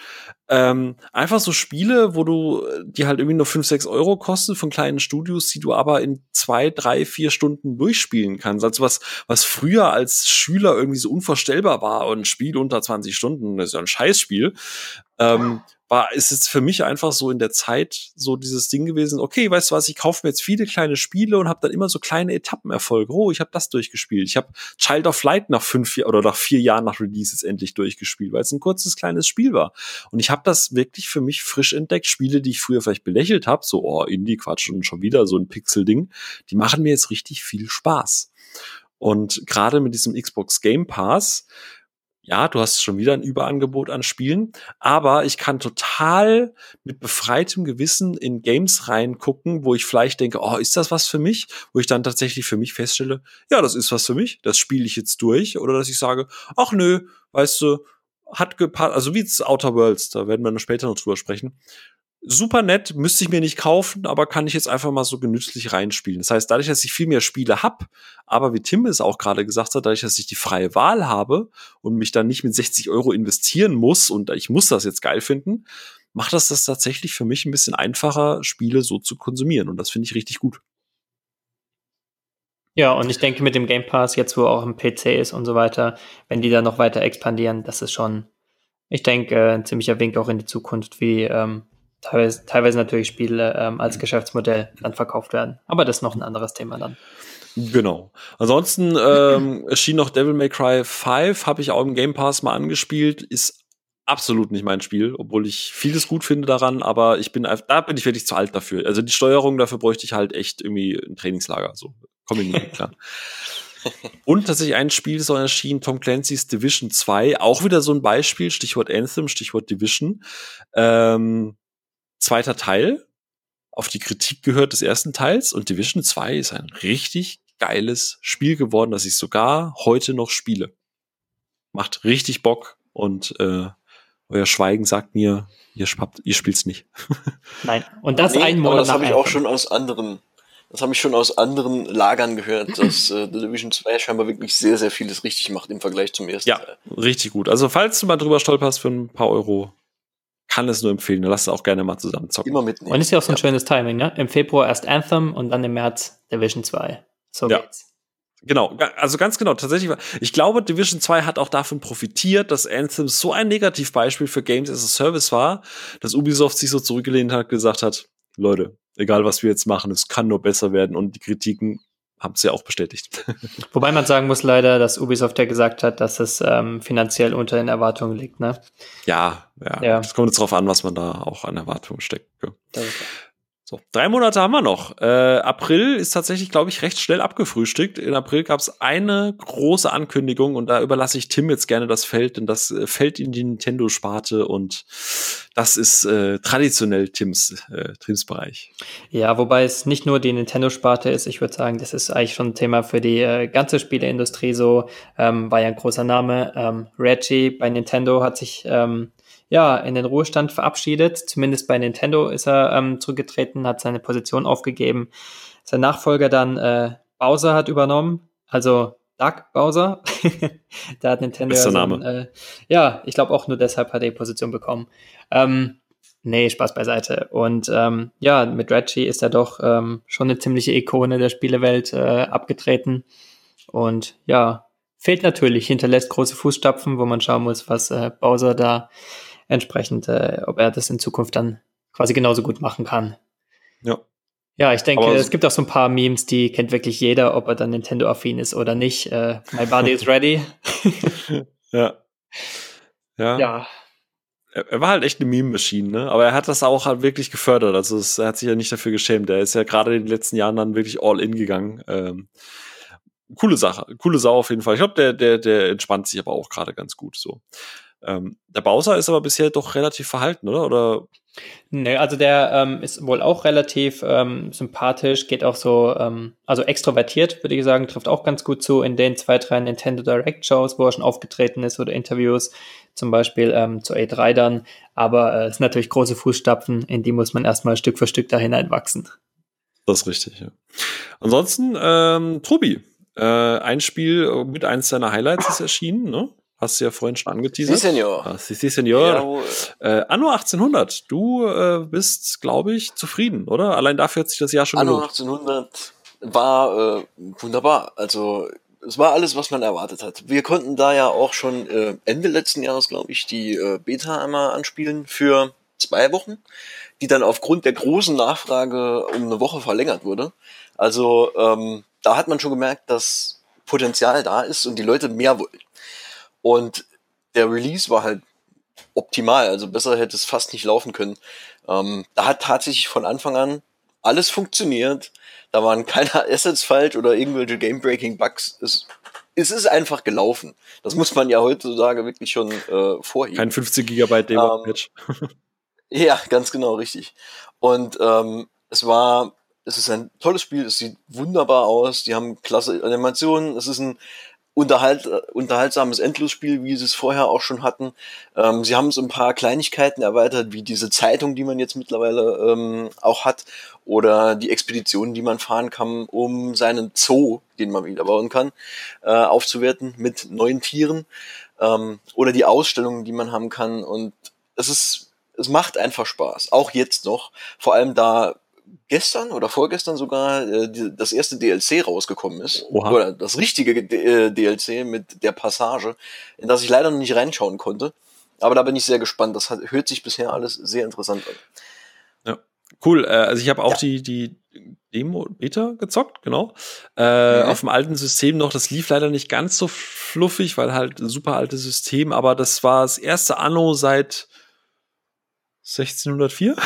Ähm, einfach so Spiele, wo du, die halt irgendwie nur 5, 6 Euro kosten von kleinen Studios, die du aber in zwei, drei, vier Stunden durchspielen kannst. Also was, was früher als Schüler irgendwie so unvorstellbar war und ein Spiel unter 20 Stunden, das ist ja ein Scheißspiel. Ähm, war, ist jetzt für mich einfach so in der Zeit so dieses Ding gewesen, okay, weißt du was, ich kaufe mir jetzt viele kleine Spiele und habe dann immer so kleine Etappenerfolge. Oh, ich habe das durchgespielt. Ich habe Child of Light nach fünf oder nach vier Jahren nach Release jetzt endlich durchgespielt, weil es ein kurzes kleines Spiel war. Und ich habe das wirklich für mich frisch entdeckt. Spiele, die ich früher vielleicht belächelt habe, so oh, Indie Quatsch und schon wieder so ein Pixel-Ding, die machen mir jetzt richtig viel Spaß. Und gerade mit diesem Xbox Game Pass ja, du hast schon wieder ein Überangebot an Spielen, aber ich kann total mit befreitem Gewissen in Games reingucken, wo ich vielleicht denke, oh, ist das was für mich? Wo ich dann tatsächlich für mich feststelle, ja, das ist was für mich, das spiele ich jetzt durch. Oder dass ich sage, ach nö, weißt du, hat gepasst, also wie Outer Worlds, da werden wir noch später noch drüber sprechen super nett, müsste ich mir nicht kaufen, aber kann ich jetzt einfach mal so genüsslich reinspielen. Das heißt, dadurch, dass ich viel mehr Spiele hab, aber wie Tim es auch gerade gesagt hat, dadurch, dass ich die freie Wahl habe und mich dann nicht mit 60 Euro investieren muss und ich muss das jetzt geil finden, macht das das tatsächlich für mich ein bisschen einfacher, Spiele so zu konsumieren. Und das finde ich richtig gut. Ja, und ich denke mit dem Game Pass, jetzt wo auch ein PC ist und so weiter, wenn die da noch weiter expandieren, das ist schon, ich denke, ein ziemlicher Wink auch in die Zukunft, wie ähm, teilweise, teilweise natürlich Spiele ähm, als Geschäftsmodell dann verkauft werden. Aber das ist noch ein anderes Thema dann. Genau. Ansonsten ähm, [laughs] erschien noch Devil May Cry 5, habe ich auch im Game Pass mal angespielt, ist absolut nicht mein Spiel, obwohl ich vieles gut finde daran, aber ich bin da bin ich wirklich zu alt dafür. Also die Steuerung dafür bräuchte ich halt echt irgendwie ein Trainingslager, so komme ich nicht klar. [laughs] Und tatsächlich ein Spiel ist auch erschienen, Tom Clancy's Division 2, auch wieder so ein Beispiel, Stichwort Anthem, Stichwort Division. Ähm, zweiter Teil auf die Kritik gehört des ersten Teils und Division 2 ist ein richtig geiles Spiel geworden, das ich sogar heute noch spiele. Macht richtig Bock und äh, euer Schweigen sagt mir, ihr, spabt, ihr spielt's nicht. [laughs] Nein, und das nee, ein Monat. Das habe ich auch schon aus anderen, das habe ich schon aus anderen Lagern gehört, dass äh, The Division 2 scheinbar wirklich sehr, sehr vieles richtig macht im Vergleich zum ersten ja, Teil. Richtig gut. Also falls du mal drüber stolperst für ein paar Euro, kann es nur empfehlen. Lass es auch gerne mal zusammen zocken. Immer mitnehmen. Und ist ja auch so ein ja. schönes Timing, ne? Im Februar erst Anthem und dann im März Division 2. So ja. geht's. Genau, also ganz genau, tatsächlich. Ich glaube, Division 2 hat auch davon profitiert, dass Anthem so ein Negativbeispiel für Games as a Service war, dass Ubisoft sich so zurückgelehnt hat, gesagt hat, Leute, egal was wir jetzt machen, es kann nur besser werden und die Kritiken haben es ja auch bestätigt. [laughs] Wobei man sagen muss leider, dass Ubisoft ja gesagt hat, dass es ähm, finanziell unter den Erwartungen liegt, ne? Ja, ja. Es ja. kommt jetzt darauf an, was man da auch an Erwartungen steckt. So, drei Monate haben wir noch. Äh, April ist tatsächlich, glaube ich, recht schnell abgefrühstückt. In April gab es eine große Ankündigung und da überlasse ich Tim jetzt gerne das Feld, denn das äh, fällt in die Nintendo-Sparte und das ist äh, traditionell Tims, äh, Tims Bereich. Ja, wobei es nicht nur die Nintendo-Sparte ist. Ich würde sagen, das ist eigentlich schon ein Thema für die äh, ganze Spieleindustrie so. Ähm, war ja ein großer Name. Ähm, Reggie bei Nintendo hat sich ähm, ja, in den Ruhestand verabschiedet. Zumindest bei Nintendo ist er ähm, zurückgetreten, hat seine Position aufgegeben. Sein Nachfolger dann äh, Bowser hat übernommen, also Doug Bowser. [laughs] da hat Nintendo Bester ja, Name. so, äh, ja, ich glaube auch nur deshalb hat er die Position bekommen. Ähm, nee, Spaß beiseite. Und ähm, ja, mit Reggie ist er doch ähm, schon eine ziemliche Ikone der Spielewelt äh, abgetreten. Und ja, fehlt natürlich, hinterlässt große Fußstapfen, wo man schauen muss, was äh, Bowser da entsprechend, äh, ob er das in Zukunft dann quasi genauso gut machen kann. Ja. Ja, ich denke, Aber es gibt auch so ein paar Memes, die kennt wirklich jeder, ob er dann Nintendo-affin ist oder nicht. Äh, my body is ready. [laughs] Ja. Ja. ja, Er, er war halt echt eine Meme-Maschine, ne? Aber er hat das auch halt wirklich gefördert. Also es, er hat sich ja nicht dafür geschämt. Er ist ja gerade in den letzten Jahren dann wirklich all in gegangen. Ähm, coole Sache, coole Sau auf jeden Fall. Ich glaube, der, der, der entspannt sich aber auch gerade ganz gut so. Ähm, der Bowser ist aber bisher doch relativ verhalten, oder? Oder Nee, also der ähm, ist wohl auch relativ ähm, sympathisch, geht auch so, ähm, also extrovertiert, würde ich sagen, trifft auch ganz gut zu in den zwei, drei Nintendo Direct Shows, wo er schon aufgetreten ist oder Interviews, zum Beispiel ähm, zur A3 dann. Aber äh, es sind natürlich große Fußstapfen, in die muss man erstmal Stück für Stück da hineinwachsen. das ist richtig, ja. Ansonsten, ähm, Tobi, äh, ein Spiel mit eins deiner Highlights ist erschienen, ne? Hast du ja vorhin schon angeteasert. Senor. Ah, si, si, Senor. Jawohl. Äh, Anno 1800, du äh, bist, glaube ich, zufrieden, oder? Allein dafür hat sich das Jahr schon Anno gelohnt. 1800 war äh, wunderbar. Also es war alles, was man erwartet hat. Wir konnten da ja auch schon äh, Ende letzten Jahres, glaube ich, die äh, Beta einmal anspielen für zwei Wochen, die dann aufgrund der großen Nachfrage um eine Woche verlängert wurde. Also ähm, da hat man schon gemerkt, dass Potenzial da ist und die Leute mehr wollen. Und der Release war halt optimal, also besser hätte es fast nicht laufen können. Ähm, da hat tatsächlich von Anfang an alles funktioniert. Da waren keine [laughs] Assets falsch oder irgendwelche Game-Breaking-Bugs. Es, es ist einfach gelaufen. Das muss man ja heutzutage wirklich schon äh, vorheben. Kein 50 Gigabyte Debug Ähm. [laughs] Ja, ganz genau, richtig. Und ähm, es war, es ist ein tolles Spiel, es sieht wunderbar aus, die haben klasse Animationen, es ist ein unterhalt, äh, unterhaltsames Endlosspiel, wie sie es vorher auch schon hatten. Ähm, sie haben so ein paar Kleinigkeiten erweitert, wie diese Zeitung, die man jetzt mittlerweile ähm, auch hat, oder die Expeditionen, die man fahren kann, um seinen Zoo, den man wieder bauen kann, äh, aufzuwerten mit neuen Tieren, ähm, oder die Ausstellungen, die man haben kann. Und es ist, es macht einfach Spaß, auch jetzt noch. Vor allem da gestern oder vorgestern sogar äh, die, das erste DLC rausgekommen ist. Oha. Oder das richtige D äh, DLC mit der Passage, in das ich leider noch nicht reinschauen konnte. Aber da bin ich sehr gespannt. Das hat, hört sich bisher alles sehr interessant an. Cool, äh, also ich habe auch Ja. die, die Demo Beta gezockt, genau. Äh, Mhm. Auf dem alten System noch, das lief leider nicht ganz so fluffig, weil halt ein super altes System, aber das war das erste Anno seit 1604,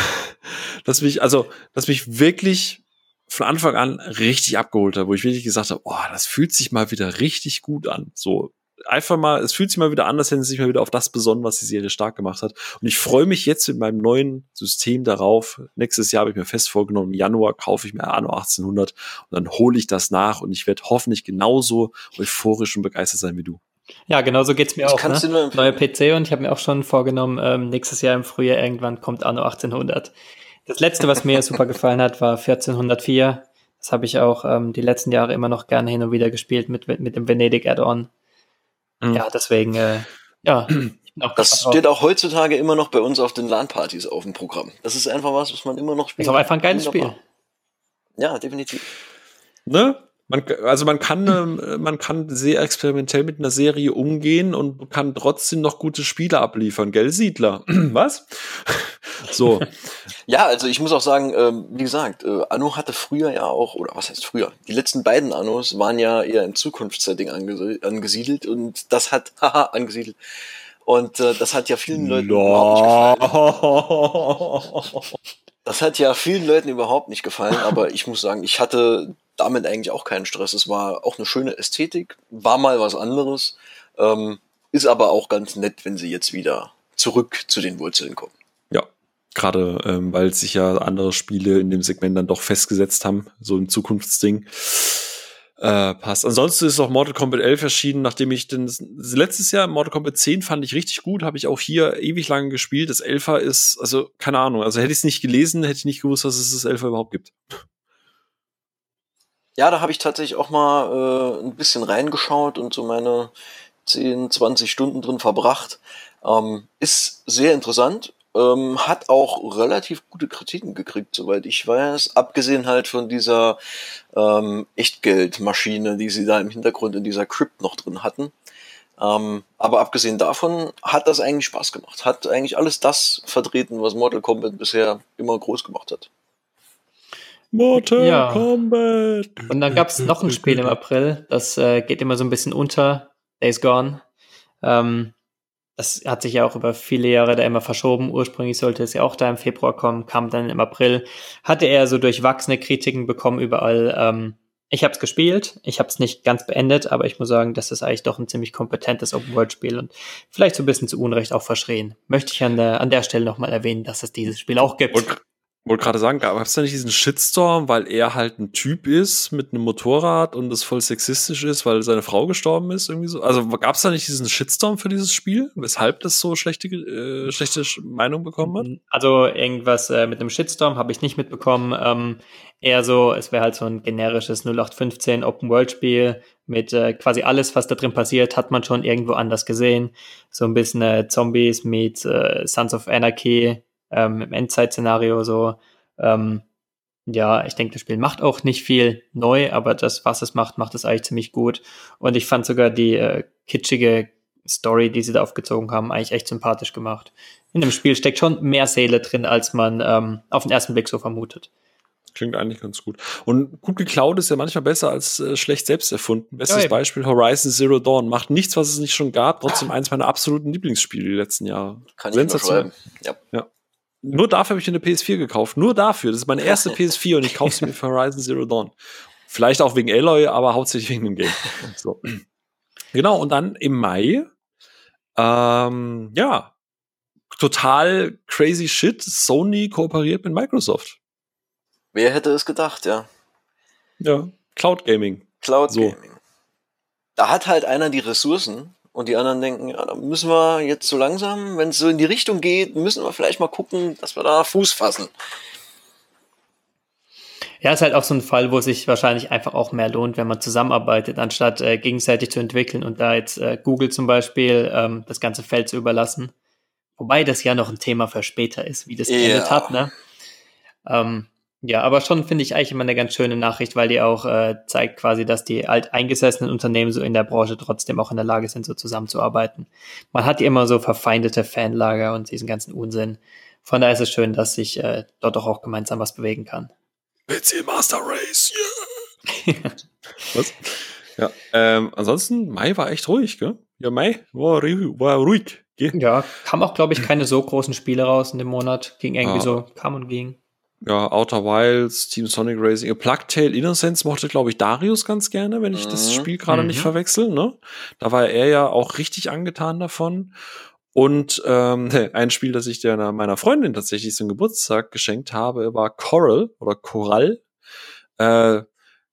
das mich, also, das mich wirklich von Anfang an richtig abgeholt hat, wo ich wirklich gesagt habe, oh, das fühlt sich mal wieder richtig gut an. So, einfach mal, es fühlt sich mal wieder an, als hätten sie sich mal wieder auf das besonnen, was die Serie stark gemacht hat. Und ich freue mich jetzt mit meinem neuen System darauf. Nächstes Jahr habe ich mir fest vorgenommen, im Januar kaufe ich mir Anno 1800 und dann hole ich das nach und ich werde hoffentlich genauso euphorisch und begeistert sein wie du. Ja, genau so geht's mir Das auch. Ne? Neuer PC und ich habe mir auch schon vorgenommen, ähm, nächstes Jahr im Frühjahr irgendwann kommt Anno 1800. Das letzte, was mir super gefallen hat, war 1404. Das habe ich auch ähm, die letzten Jahre immer noch gerne hin und wieder gespielt mit, mit dem Venedig Add-on. Mhm. Ja, deswegen, äh, ja, ich auch Das steht auch heutzutage immer noch bei uns auf den LAN-Partys auf dem Programm. Das ist einfach was, was man immer noch spielt. Ist auch einfach ein geiles. Spiel. Ja, definitiv. Ne? Man, also man kann, [laughs] ähm, man kann sehr experimentell mit einer Serie umgehen und kann trotzdem noch gute Spiele abliefern, gell, Siedler? [clears throat] Was? [laughs] so. [laughs] Ja, also ich muss auch sagen, ähm, wie gesagt, äh, Anno hatte früher ja auch, oder was heißt früher? Die letzten beiden Annos waren ja eher im Zukunftssetting angesi angesiedelt und das hat, haha, angesiedelt. Und äh, das hat ja vielen Leuten überhaupt nicht gefallen. Das hat ja vielen Leuten überhaupt nicht gefallen, aber ich muss sagen, ich hatte damit eigentlich auch keinen Stress. Es war auch eine schöne Ästhetik, war mal was anderes, ähm, ist aber auch ganz nett, wenn sie jetzt wieder zurück zu den Wurzeln kommen. Ja, gerade ähm, weil sich ja andere Spiele in dem Segment dann doch festgesetzt haben, so ein Zukunftsding. Äh, passt. Ansonsten ist auch Mortal Kombat 11 erschienen, nachdem ich den letztes Jahr Mortal Kombat 10 fand ich richtig gut, habe ich auch hier ewig lange gespielt. Das 11er ist, also keine Ahnung, also hätte ich es nicht gelesen, hätte ich nicht gewusst, dass es das 11er überhaupt gibt. Ja, da habe ich tatsächlich auch mal äh, ein bisschen reingeschaut und so meine 10, 20 Stunden drin verbracht. Ähm, ist sehr interessant, ähm, hat auch relativ gute Kritiken gekriegt, soweit ich weiß. Abgesehen halt von dieser ähm, Echtgeldmaschine, die sie da im Hintergrund in dieser Crypt noch drin hatten. Ähm, aber abgesehen davon hat das eigentlich Spaß gemacht. Hat eigentlich alles das vertreten, was Mortal Kombat bisher immer groß gemacht hat. Mortal ja. Kombat! Und dann gab es noch ein Spiel im April, das äh, geht immer so ein bisschen unter. Days Gone. Ähm, das hat sich ja auch über viele Jahre da immer verschoben. Ursprünglich sollte es ja auch da im Februar kommen, kam dann im April. Hatte er so durchwachsene Kritiken bekommen überall. Ähm, ich habe es gespielt, ich habe es nicht ganz beendet, aber ich muss sagen, das ist eigentlich doch ein ziemlich kompetentes Open-World-Spiel und vielleicht so ein bisschen zu Unrecht auch verschrien. Möchte ich an der, an der Stelle nochmal erwähnen, dass es dieses Spiel auch gibt. Und wollte gerade sagen, gab es da nicht diesen Shitstorm, weil er halt ein Typ ist mit einem Motorrad und das voll sexistisch ist, weil seine Frau gestorben ist, irgendwie so? Also gab es da nicht diesen Shitstorm für dieses Spiel, weshalb das so schlechte, äh, schlechte Meinung bekommen hat? Also irgendwas äh, mit einem Shitstorm habe ich nicht mitbekommen. Ähm, eher so, es wäre halt so ein generisches 0815 Open-World-Spiel mit äh, quasi alles, was da drin passiert, hat man schon irgendwo anders gesehen. So ein bisschen äh, Zombies mit äh, Sons of Anarchy, ähm, im Endzeit-Szenario so. Ähm, ja, ich denke, das Spiel macht auch nicht viel neu, aber das, was es macht, macht es eigentlich ziemlich gut. Und ich fand sogar die äh, kitschige Story, die sie da aufgezogen haben, eigentlich echt sympathisch gemacht. In dem Spiel steckt schon mehr Seele drin, als man ähm, auf den ersten Blick so vermutet. Klingt eigentlich ganz gut. Und gut geklaut ist ja manchmal besser als äh, schlecht selbst erfunden. Bestes ja, Beispiel Horizon Zero Dawn. Macht nichts, was es nicht schon gab. Trotzdem eins meiner absoluten Lieblingsspiele die letzten Jahre. Kann ich nur schreiben. Ja. ja. Nur dafür habe ich eine PS4 gekauft. Nur dafür. Das ist meine erste [laughs] PS4 und ich kaufe sie mir für Horizon Zero Dawn. Vielleicht auch wegen Aloy, aber hauptsächlich wegen dem Game. [laughs] So. Genau, und dann im Mai, ähm, ja, total crazy shit. Sony kooperiert mit Microsoft. Wer hätte es gedacht, ja. Ja, Cloud Gaming. Cloud so. Gaming. Da hat halt einer die Ressourcen, und die anderen denken, ja, da müssen wir jetzt so langsam, wenn es so in die Richtung geht, müssen wir vielleicht mal gucken, dass wir da Fuß fassen. Ja, ist halt auch so ein Fall, wo sich wahrscheinlich einfach auch mehr lohnt, wenn man zusammenarbeitet, anstatt äh, gegenseitig zu entwickeln und da jetzt äh, Google zum Beispiel ähm, das ganze Feld zu überlassen. Wobei das ja noch ein Thema für später ist, wie das geendet ja. hat, ne? Ähm, ja, aber schon finde ich eigentlich immer eine ganz schöne Nachricht, weil die auch äh, zeigt quasi, dass die alteingesessenen Unternehmen so in der Branche trotzdem auch in der Lage sind, so zusammenzuarbeiten. Man hat ja immer so verfeindete Fanlager und diesen ganzen Unsinn. Von daher ist es schön, dass sich äh, dort auch, auch gemeinsam was bewegen kann. PC Master Race, yeah. [laughs] was? Ja, ähm, ansonsten, Mai war echt ruhig, gell? Ja, Mai war, war ruhig. Gell? Ja, kam auch, glaube ich, keine so großen Spiele raus in dem Monat. Ging irgendwie ah. so, kam und ging ja, Outer Wilds, Team Sonic Racing, Plague Tale Innocence mochte, glaube ich, Darius ganz gerne, wenn ich mhm. das Spiel gerade mhm. nicht verwechsel. Ne? Da war er ja auch richtig angetan davon. Und ähm, [laughs] ein Spiel, das ich der, meiner Freundin tatsächlich zum Geburtstag geschenkt habe, war Coral oder Coral. Äh,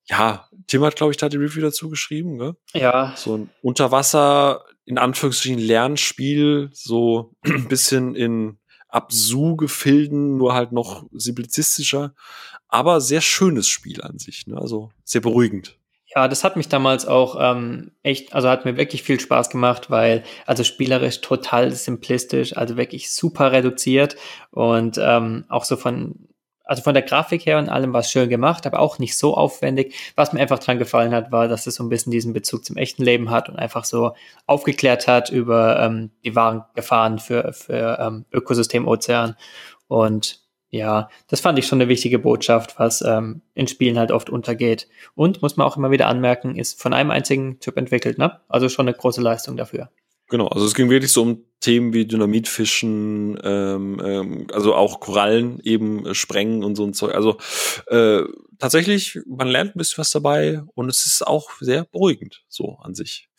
ja, Tim hat, glaube ich, da die Review dazu geschrieben, ne? Ja. So ein Unterwasser, in Anführungsstrichen Lernspiel, so ein [clears throat] bisschen in Absu-Gefilden, nur halt noch simplizistischer, aber sehr schönes Spiel an sich, ne? also sehr beruhigend. Ja, das hat mich damals auch ähm, echt, also hat mir wirklich viel Spaß gemacht, weil also spielerisch total simplistisch, also wirklich super reduziert und ähm, auch so von also von der Grafik her und allem war es schön gemacht, aber auch nicht so aufwendig. Was mir einfach dran gefallen hat, war, dass es so ein bisschen diesen Bezug zum echten Leben hat und einfach so aufgeklärt hat über ähm, die wahren Gefahren für, für ähm, Ökosystem Ozean. Und ja, das fand ich schon eine wichtige Botschaft, was ähm, in Spielen halt oft untergeht. Und muss man auch immer wieder anmerken, ist von einem einzigen Typ entwickelt, ne? Also schon eine große Leistung dafür. Genau, also es ging wirklich so um Themen wie Dynamitfischen, ähm, ähm, also auch Korallen eben äh, sprengen und so ein Zeug. Also äh, tatsächlich, man lernt ein bisschen was dabei und es ist auch sehr beruhigend so an sich.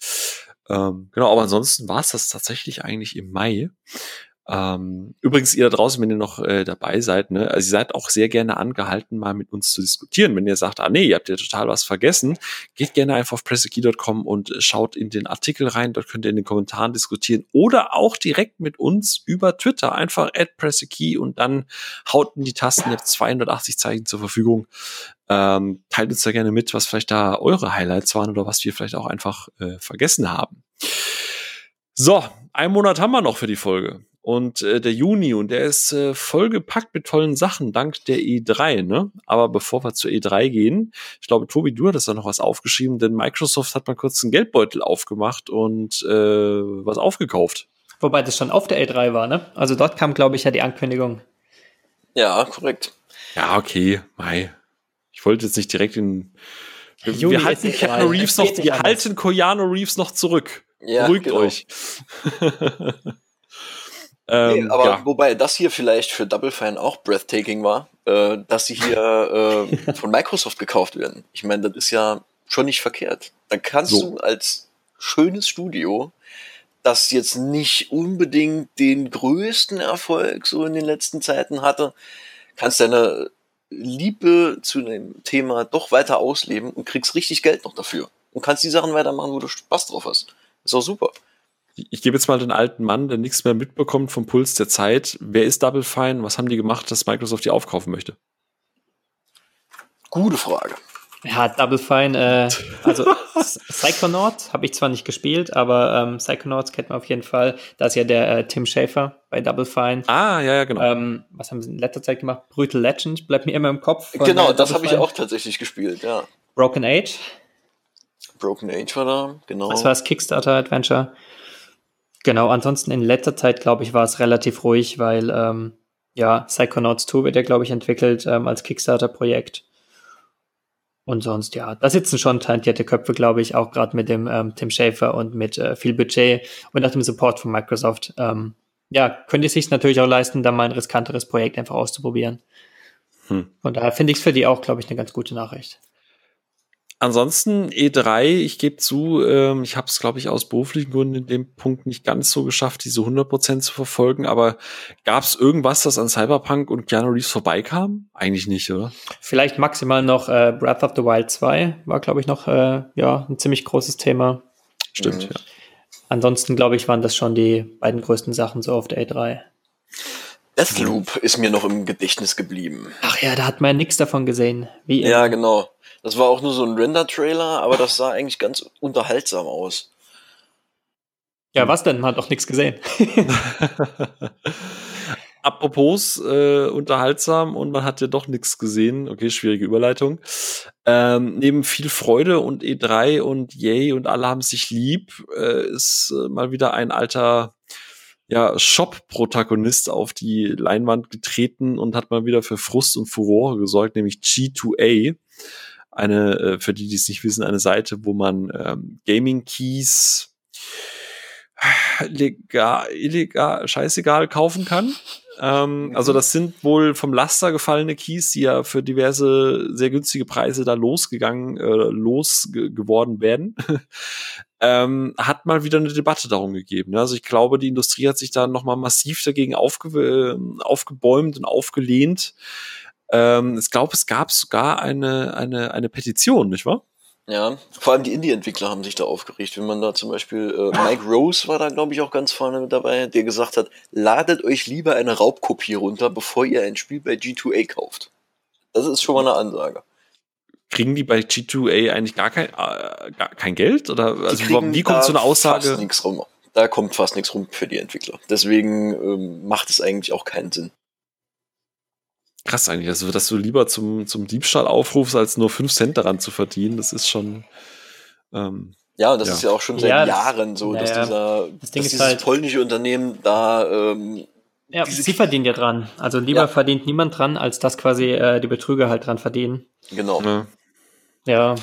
Ähm, genau, aber ansonsten war es das tatsächlich eigentlich im Mai. Ähm, übrigens, ihr da draußen, wenn ihr noch äh, dabei seid, ne, also ihr seid auch sehr gerne angehalten, mal mit uns zu diskutieren. Wenn ihr sagt, ah nee, ihr habt ja total was vergessen, geht gerne einfach auf pressekey.com und äh, schaut in den Artikel rein. Dort könnt ihr in den Kommentaren diskutieren oder auch direkt mit uns über Twitter. Einfach at pressekey und dann haut in die Tasten. Ihr habt 280 Zeichen zur Verfügung. Ähm, teilt uns da gerne mit, was vielleicht da eure Highlights waren oder was wir vielleicht auch einfach äh, vergessen haben. So, einen Monat haben wir noch für die Folge. Und äh, der Juni, und der ist äh, vollgepackt mit tollen Sachen, dank der E3, ne? Aber bevor wir zur E3 gehen, ich glaube, Tobi, du hattest da noch was aufgeschrieben, denn Microsoft hat mal kurz einen Geldbeutel aufgemacht und äh, was aufgekauft. Wobei das schon auf der E3 war, ne? Also dort kam, glaube ich, ja die Ankündigung. Ja, korrekt. Ja, okay, Mai. Ich wollte jetzt nicht direkt in. Wir, wir halten Keanu Reeves noch, wir halten Keanu Reeves noch zurück. Ja, Beruhigt genau. euch. [laughs] Ähm, nee, aber ja. wobei das hier vielleicht für Double Fine auch breathtaking war, äh, dass sie hier äh, [laughs] von Microsoft gekauft werden. Ich meine, das ist ja schon nicht verkehrt. Dann kannst so. du als schönes Studio, das jetzt nicht unbedingt den größten Erfolg so in den letzten Zeiten hatte, kannst deine Liebe zu dem Thema doch weiter ausleben und kriegst richtig Geld noch dafür. Und kannst die Sachen weitermachen, wo du Spaß drauf hast. Ist auch super ich gebe jetzt mal den alten Mann, der nichts mehr mitbekommt vom Puls der Zeit. Wer ist Double Fine? Was haben die gemacht, dass Microsoft die aufkaufen möchte? Gute Frage. Ja, Double Fine, äh, [laughs] also Psychonaut habe ich zwar nicht gespielt, aber ähm, Psychonauts kennt man auf jeden Fall. Da ist ja der äh, Tim Schafer bei Double Fine. Ah, ja, ja, genau. Ähm, was haben sie in letzter Zeit gemacht? Brutal Legend bleibt mir immer im Kopf. Von, genau, äh, das habe ich auch tatsächlich gespielt, ja. Broken Age. Broken Age war da, genau. Das war das Kickstarter-Adventure. Genau, ansonsten in letzter Zeit, glaube ich, war es relativ ruhig, weil ähm, ja, Psychonauts 2 wird ja, glaube ich, entwickelt ähm, als Kickstarter-Projekt. Und sonst, ja, da sitzen schon talentierte Köpfe, glaube ich, auch gerade mit dem ähm, Tim Schafer und mit äh, viel Budget und nach dem Support von Microsoft. Ähm, ja, könnt ihr sich natürlich auch leisten, da mal ein riskanteres Projekt einfach auszuprobieren. Hm. Von daher finde ich es für die auch, glaube ich, eine ganz gute Nachricht. Ansonsten E3, ich gebe zu, ähm, ich habe es, glaube ich, aus beruflichen Gründen in dem Punkt nicht ganz so geschafft, diese 100% zu verfolgen, aber gab es irgendwas, das an Cyberpunk und Keanu Reeves vorbeikam? Eigentlich nicht, oder? Vielleicht maximal noch äh, Breath of the Wild 2 war, glaube ich, noch äh, ja, ein ziemlich großes Thema. Stimmt, mhm. ja. Ansonsten, glaube ich, waren das schon die beiden größten Sachen so auf der E3. Deathloop ist mir noch im Gedächtnis geblieben. Ach ja, da hat man ja nichts davon gesehen. Wie ja, genau. Das war auch nur so ein Render-Trailer, aber das sah eigentlich ganz unterhaltsam aus. Ja, was denn? Man hat doch nichts gesehen. [laughs] Apropos äh, unterhaltsam und man hat ja doch nichts gesehen. Okay, schwierige Überleitung. Ähm, neben viel Freude und E3 und Yay und alle haben sich lieb, äh, ist äh, mal wieder ein alter ja, Shop-Protagonist auf die Leinwand getreten und hat mal wieder für Frust und Furore gesorgt, nämlich G2A eine, äh, für die, die es nicht wissen, eine Seite, wo man ähm, Gaming-Keys [sighs] legal, illegal, scheißegal kaufen kann. Ähm, mhm. Also das sind wohl vom Laster gefallene Keys, die ja für diverse sehr günstige Preise da losgegangen, äh, losgeworden werden. [laughs] ähm, hat mal wieder eine Debatte darum gegeben. Ne? Also ich glaube, die Industrie hat sich da nochmal massiv dagegen aufge äh, aufgebäumt und aufgelehnt. Ähm, ich glaube, es gab sogar eine, eine, eine Petition, nicht wahr? Ja, vor allem die Indie-Entwickler haben sich da aufgeregt. Wenn man da zum Beispiel, äh, Mike Rose war da, glaube ich, auch ganz vorne mit dabei, der gesagt hat, ladet euch lieber eine Raubkopie runter, bevor ihr ein Spiel bei G2A kauft. Das ist schon mal eine Ansage. Kriegen die bei G2A eigentlich gar kein, äh, gar kein Geld? Oder also, wie kommt so eine Aussage? Fast nichts rum. Da kommt fast nichts rum für die Entwickler. Deswegen ähm, macht es eigentlich auch keinen Sinn krass eigentlich, also dass du lieber zum, zum Diebstahl aufrufst, als nur 5 Cent daran zu verdienen, das ist schon. Ähm, ja, und das ja. ist ja auch schon seit ja, Jahren so, dass dieser das dass dieses halt, polnische Unternehmen da ähm, ja, sie verdienen ja dran. Also lieber ja. verdient niemand dran, als dass quasi äh, die Betrüger halt dran verdienen. Genau. Ja. ja.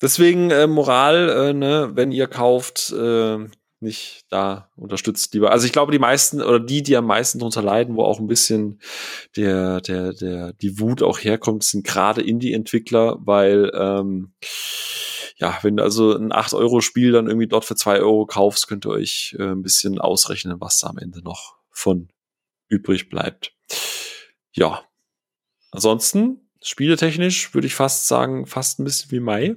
Deswegen äh, Moral, äh, ne, wenn ihr kauft, äh, nicht da unterstützt lieber. Also ich glaube, die meisten oder die, die am meisten drunter leiden, wo auch ein bisschen der, der, der, die Wut auch herkommt, sind gerade Indie-Entwickler, weil ähm, ja, wenn du also ein 8-Euro-Spiel dann irgendwie dort für 2 Euro kaufst, könnt ihr euch äh, ein bisschen ausrechnen, was da am Ende noch von übrig bleibt. Ja. Ansonsten spieletechnisch würde ich fast sagen, fast ein bisschen wie Mai.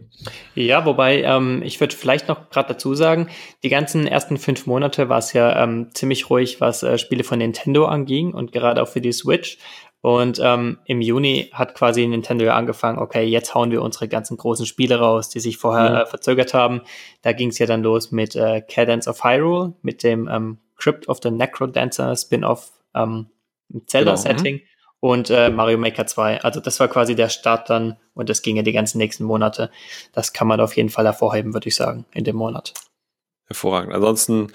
Ja, wobei ähm, ich würde vielleicht noch gerade dazu sagen, die ganzen ersten fünf Monate war es ja ähm, ziemlich ruhig, was äh, Spiele von Nintendo anging und gerade auch für die Switch. Und ähm, im Juni hat quasi Nintendo ja angefangen, okay, jetzt hauen wir unsere ganzen großen Spiele raus, die sich vorher mhm. äh, verzögert haben. Da ging es ja dann los mit äh, Cadence of Hyrule, mit dem ähm, Crypt of the Necrodancer Spin-off ähm, Zelda-Setting. Genau. Und äh, Mario Maker 2. Also das war quasi der Start dann und das ging ja die ganzen nächsten Monate. Das kann man auf jeden Fall hervorheben, würde ich sagen, in dem Monat. Hervorragend. Ansonsten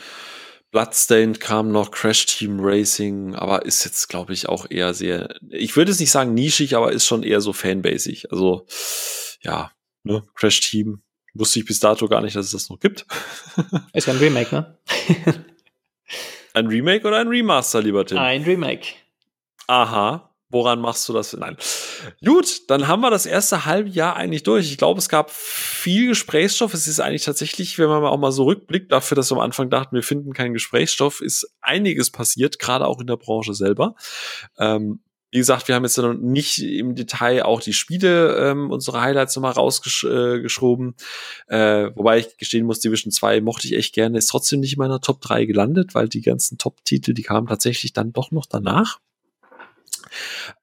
Bloodstained kam noch, Crash Team Racing, aber ist jetzt, glaube ich, auch eher sehr, ich würde es nicht sagen nischig, aber ist schon eher so fanbasig. Also, ja, ne, Crash Team, wusste ich bis dato gar nicht, dass es das noch gibt. [laughs] Ist ja ein Remake, ne? ein Remake oder ein Remaster, lieber Tim? Ein Remake. Aha. Woran machst du das? Nein. Gut, dann haben wir das erste halbe Jahr eigentlich durch. Ich glaube, es gab viel Gesprächsstoff. Es ist eigentlich tatsächlich, wenn man auch mal so rückblickt, dafür, dass wir am Anfang dachten, wir finden keinen Gesprächsstoff, ist einiges passiert, gerade auch in der Branche selber. Ähm, wie gesagt, wir haben jetzt noch nicht im Detail auch die Spiele, ähm, unsere Highlights nochmal rausgeschoben. Äh, wobei ich gestehen muss, Division 2 mochte ich echt gerne, ist trotzdem nicht in meiner Top 3 gelandet, weil die ganzen Top-Titel, die kamen tatsächlich dann doch noch danach.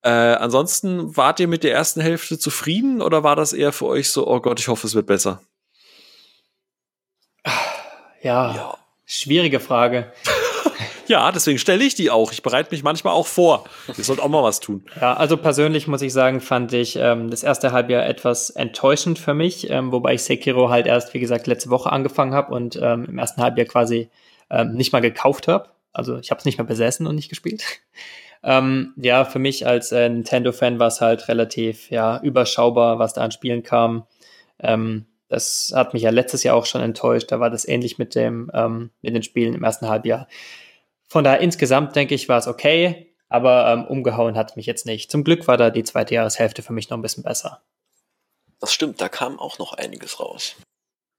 Äh, ansonsten wart ihr mit der ersten Hälfte zufrieden oder war das eher für euch so, oh Gott, ich hoffe, es wird besser? Ja, ja. schwierige Frage. [laughs] ja, deswegen stelle ich die auch. Ich bereite mich manchmal auch vor. Ihr sollt auch mal was tun. Ja, also persönlich muss ich sagen, fand ich ähm, das erste Halbjahr etwas enttäuschend für mich, ähm, wobei ich Sekiro halt erst, wie gesagt, letzte Woche angefangen habe und ähm, im ersten Halbjahr quasi ähm, nicht mal gekauft habe. Also ich habe es nicht mehr besessen und nicht gespielt. Ähm, ja, für mich als äh, Nintendo-Fan war es halt relativ ja, überschaubar, was da an Spielen kam. Ähm, das hat mich ja letztes Jahr auch schon enttäuscht. Da war das ähnlich mit, dem, ähm, mit den Spielen im ersten Halbjahr. Von daher insgesamt denke ich, war es okay, aber ähm, umgehauen hat mich jetzt nicht. Zum Glück war da die zweite Jahreshälfte für mich noch ein bisschen besser. Das stimmt, da kam auch noch einiges raus.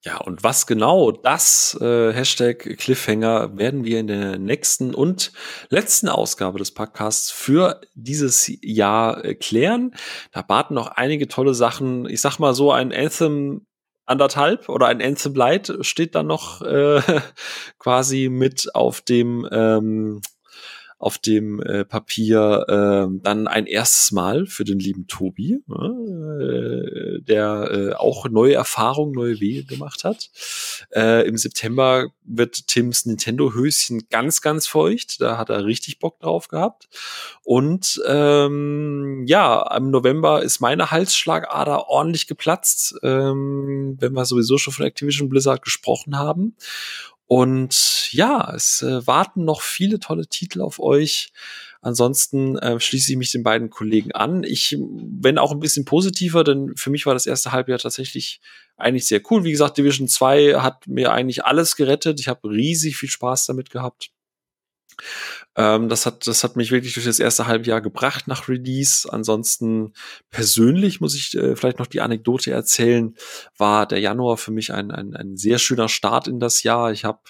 Ja, und was genau das äh, Hashtag Cliffhanger werden wir in der nächsten und letzten Ausgabe des Podcasts für dieses Jahr äh, klären. Da warten noch einige tolle Sachen. Ich sag mal so, ein Anthem anderthalb oder ein Anthem Light steht dann noch äh, [laughs] quasi mit auf dem ähm, auf dem äh, Papier äh, dann ein erstes Mal für den lieben Tobi, äh, der äh, auch neue Erfahrungen, neue Wege gemacht hat. Äh, Im September wird Tims Nintendo-Höschen ganz, ganz feucht. Da hat er richtig Bock drauf gehabt. Und ähm, ja, im November ist meine Halsschlagader ordentlich geplatzt, ähm, wenn wir sowieso schon von Activision Blizzard gesprochen haben. Und ja, es äh, warten noch viele tolle Titel auf euch. Ansonsten äh, schließe ich mich den beiden Kollegen an. Ich, wenn auch ein bisschen positiver, denn für mich war das erste Halbjahr tatsächlich eigentlich sehr cool. Wie gesagt, Division 2 hat mir eigentlich alles gerettet. Ich habe riesig viel Spaß damit gehabt. Ähm, das, hat, das hat mich wirklich durch das erste Halbjahr gebracht nach Release. Ansonsten persönlich muss ich äh, vielleicht noch die Anekdote erzählen, war der Januar für mich ein, ein, ein sehr schöner Start in das Jahr. Ich habe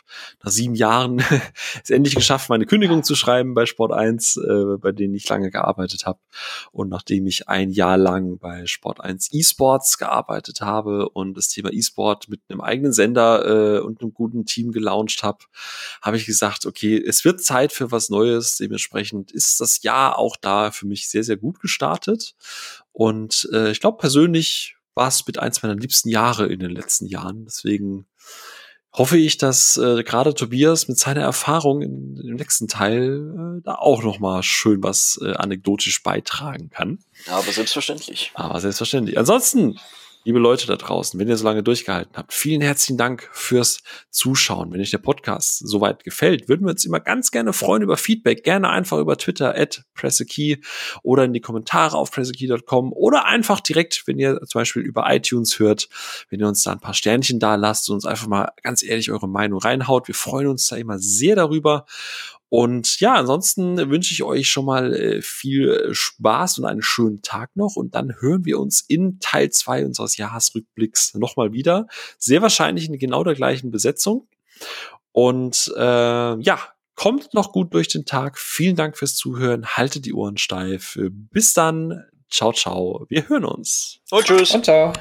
nach sieben Jahren [laughs] es endlich geschafft, meine Kündigung zu schreiben bei Sport 1, äh, bei denen ich lange gearbeitet habe. Und nachdem ich ein Jahr lang bei Sport 1 eSports gearbeitet habe und das Thema eSport mit einem eigenen Sender äh, und einem guten Team gelauncht habe, habe ich gesagt, okay, es wird Zeit für was Neues. Dementsprechend ist das Jahr auch da für mich sehr, sehr gut gestartet. Und äh, ich glaube, persönlich war es mit eins meiner liebsten Jahre in den letzten Jahren. Deswegen hoffe ich, dass äh, gerade Tobias mit seiner Erfahrung in dem nächsten Teil äh, da auch noch mal schön was äh, anekdotisch beitragen kann. Aber selbstverständlich. Aber selbstverständlich. Ansonsten liebe Leute da draußen, wenn ihr so lange durchgehalten habt, vielen herzlichen Dank fürs Zuschauen. Wenn euch der Podcast soweit gefällt, würden wir uns immer ganz gerne freuen über Feedback. Gerne einfach über Twitter at pressekey oder in die Kommentare auf pressekey.com oder einfach direkt, wenn ihr zum Beispiel über iTunes hört, wenn ihr uns da ein paar Sternchen da lasst und uns einfach mal ganz ehrlich eure Meinung reinhaut. Wir freuen uns da immer sehr darüber. Und ja, ansonsten wünsche ich euch schon mal äh, viel Spaß und einen schönen Tag noch. Und dann hören wir uns in Teil zwei unseres Jahresrückblicks nochmal wieder. Sehr wahrscheinlich in genau der gleichen Besetzung. Und äh, ja, kommt noch gut durch den Tag. Vielen Dank fürs Zuhören. Haltet die Ohren steif. Bis dann. Ciao, ciao. Wir hören uns. Und tschüss. Und ciao.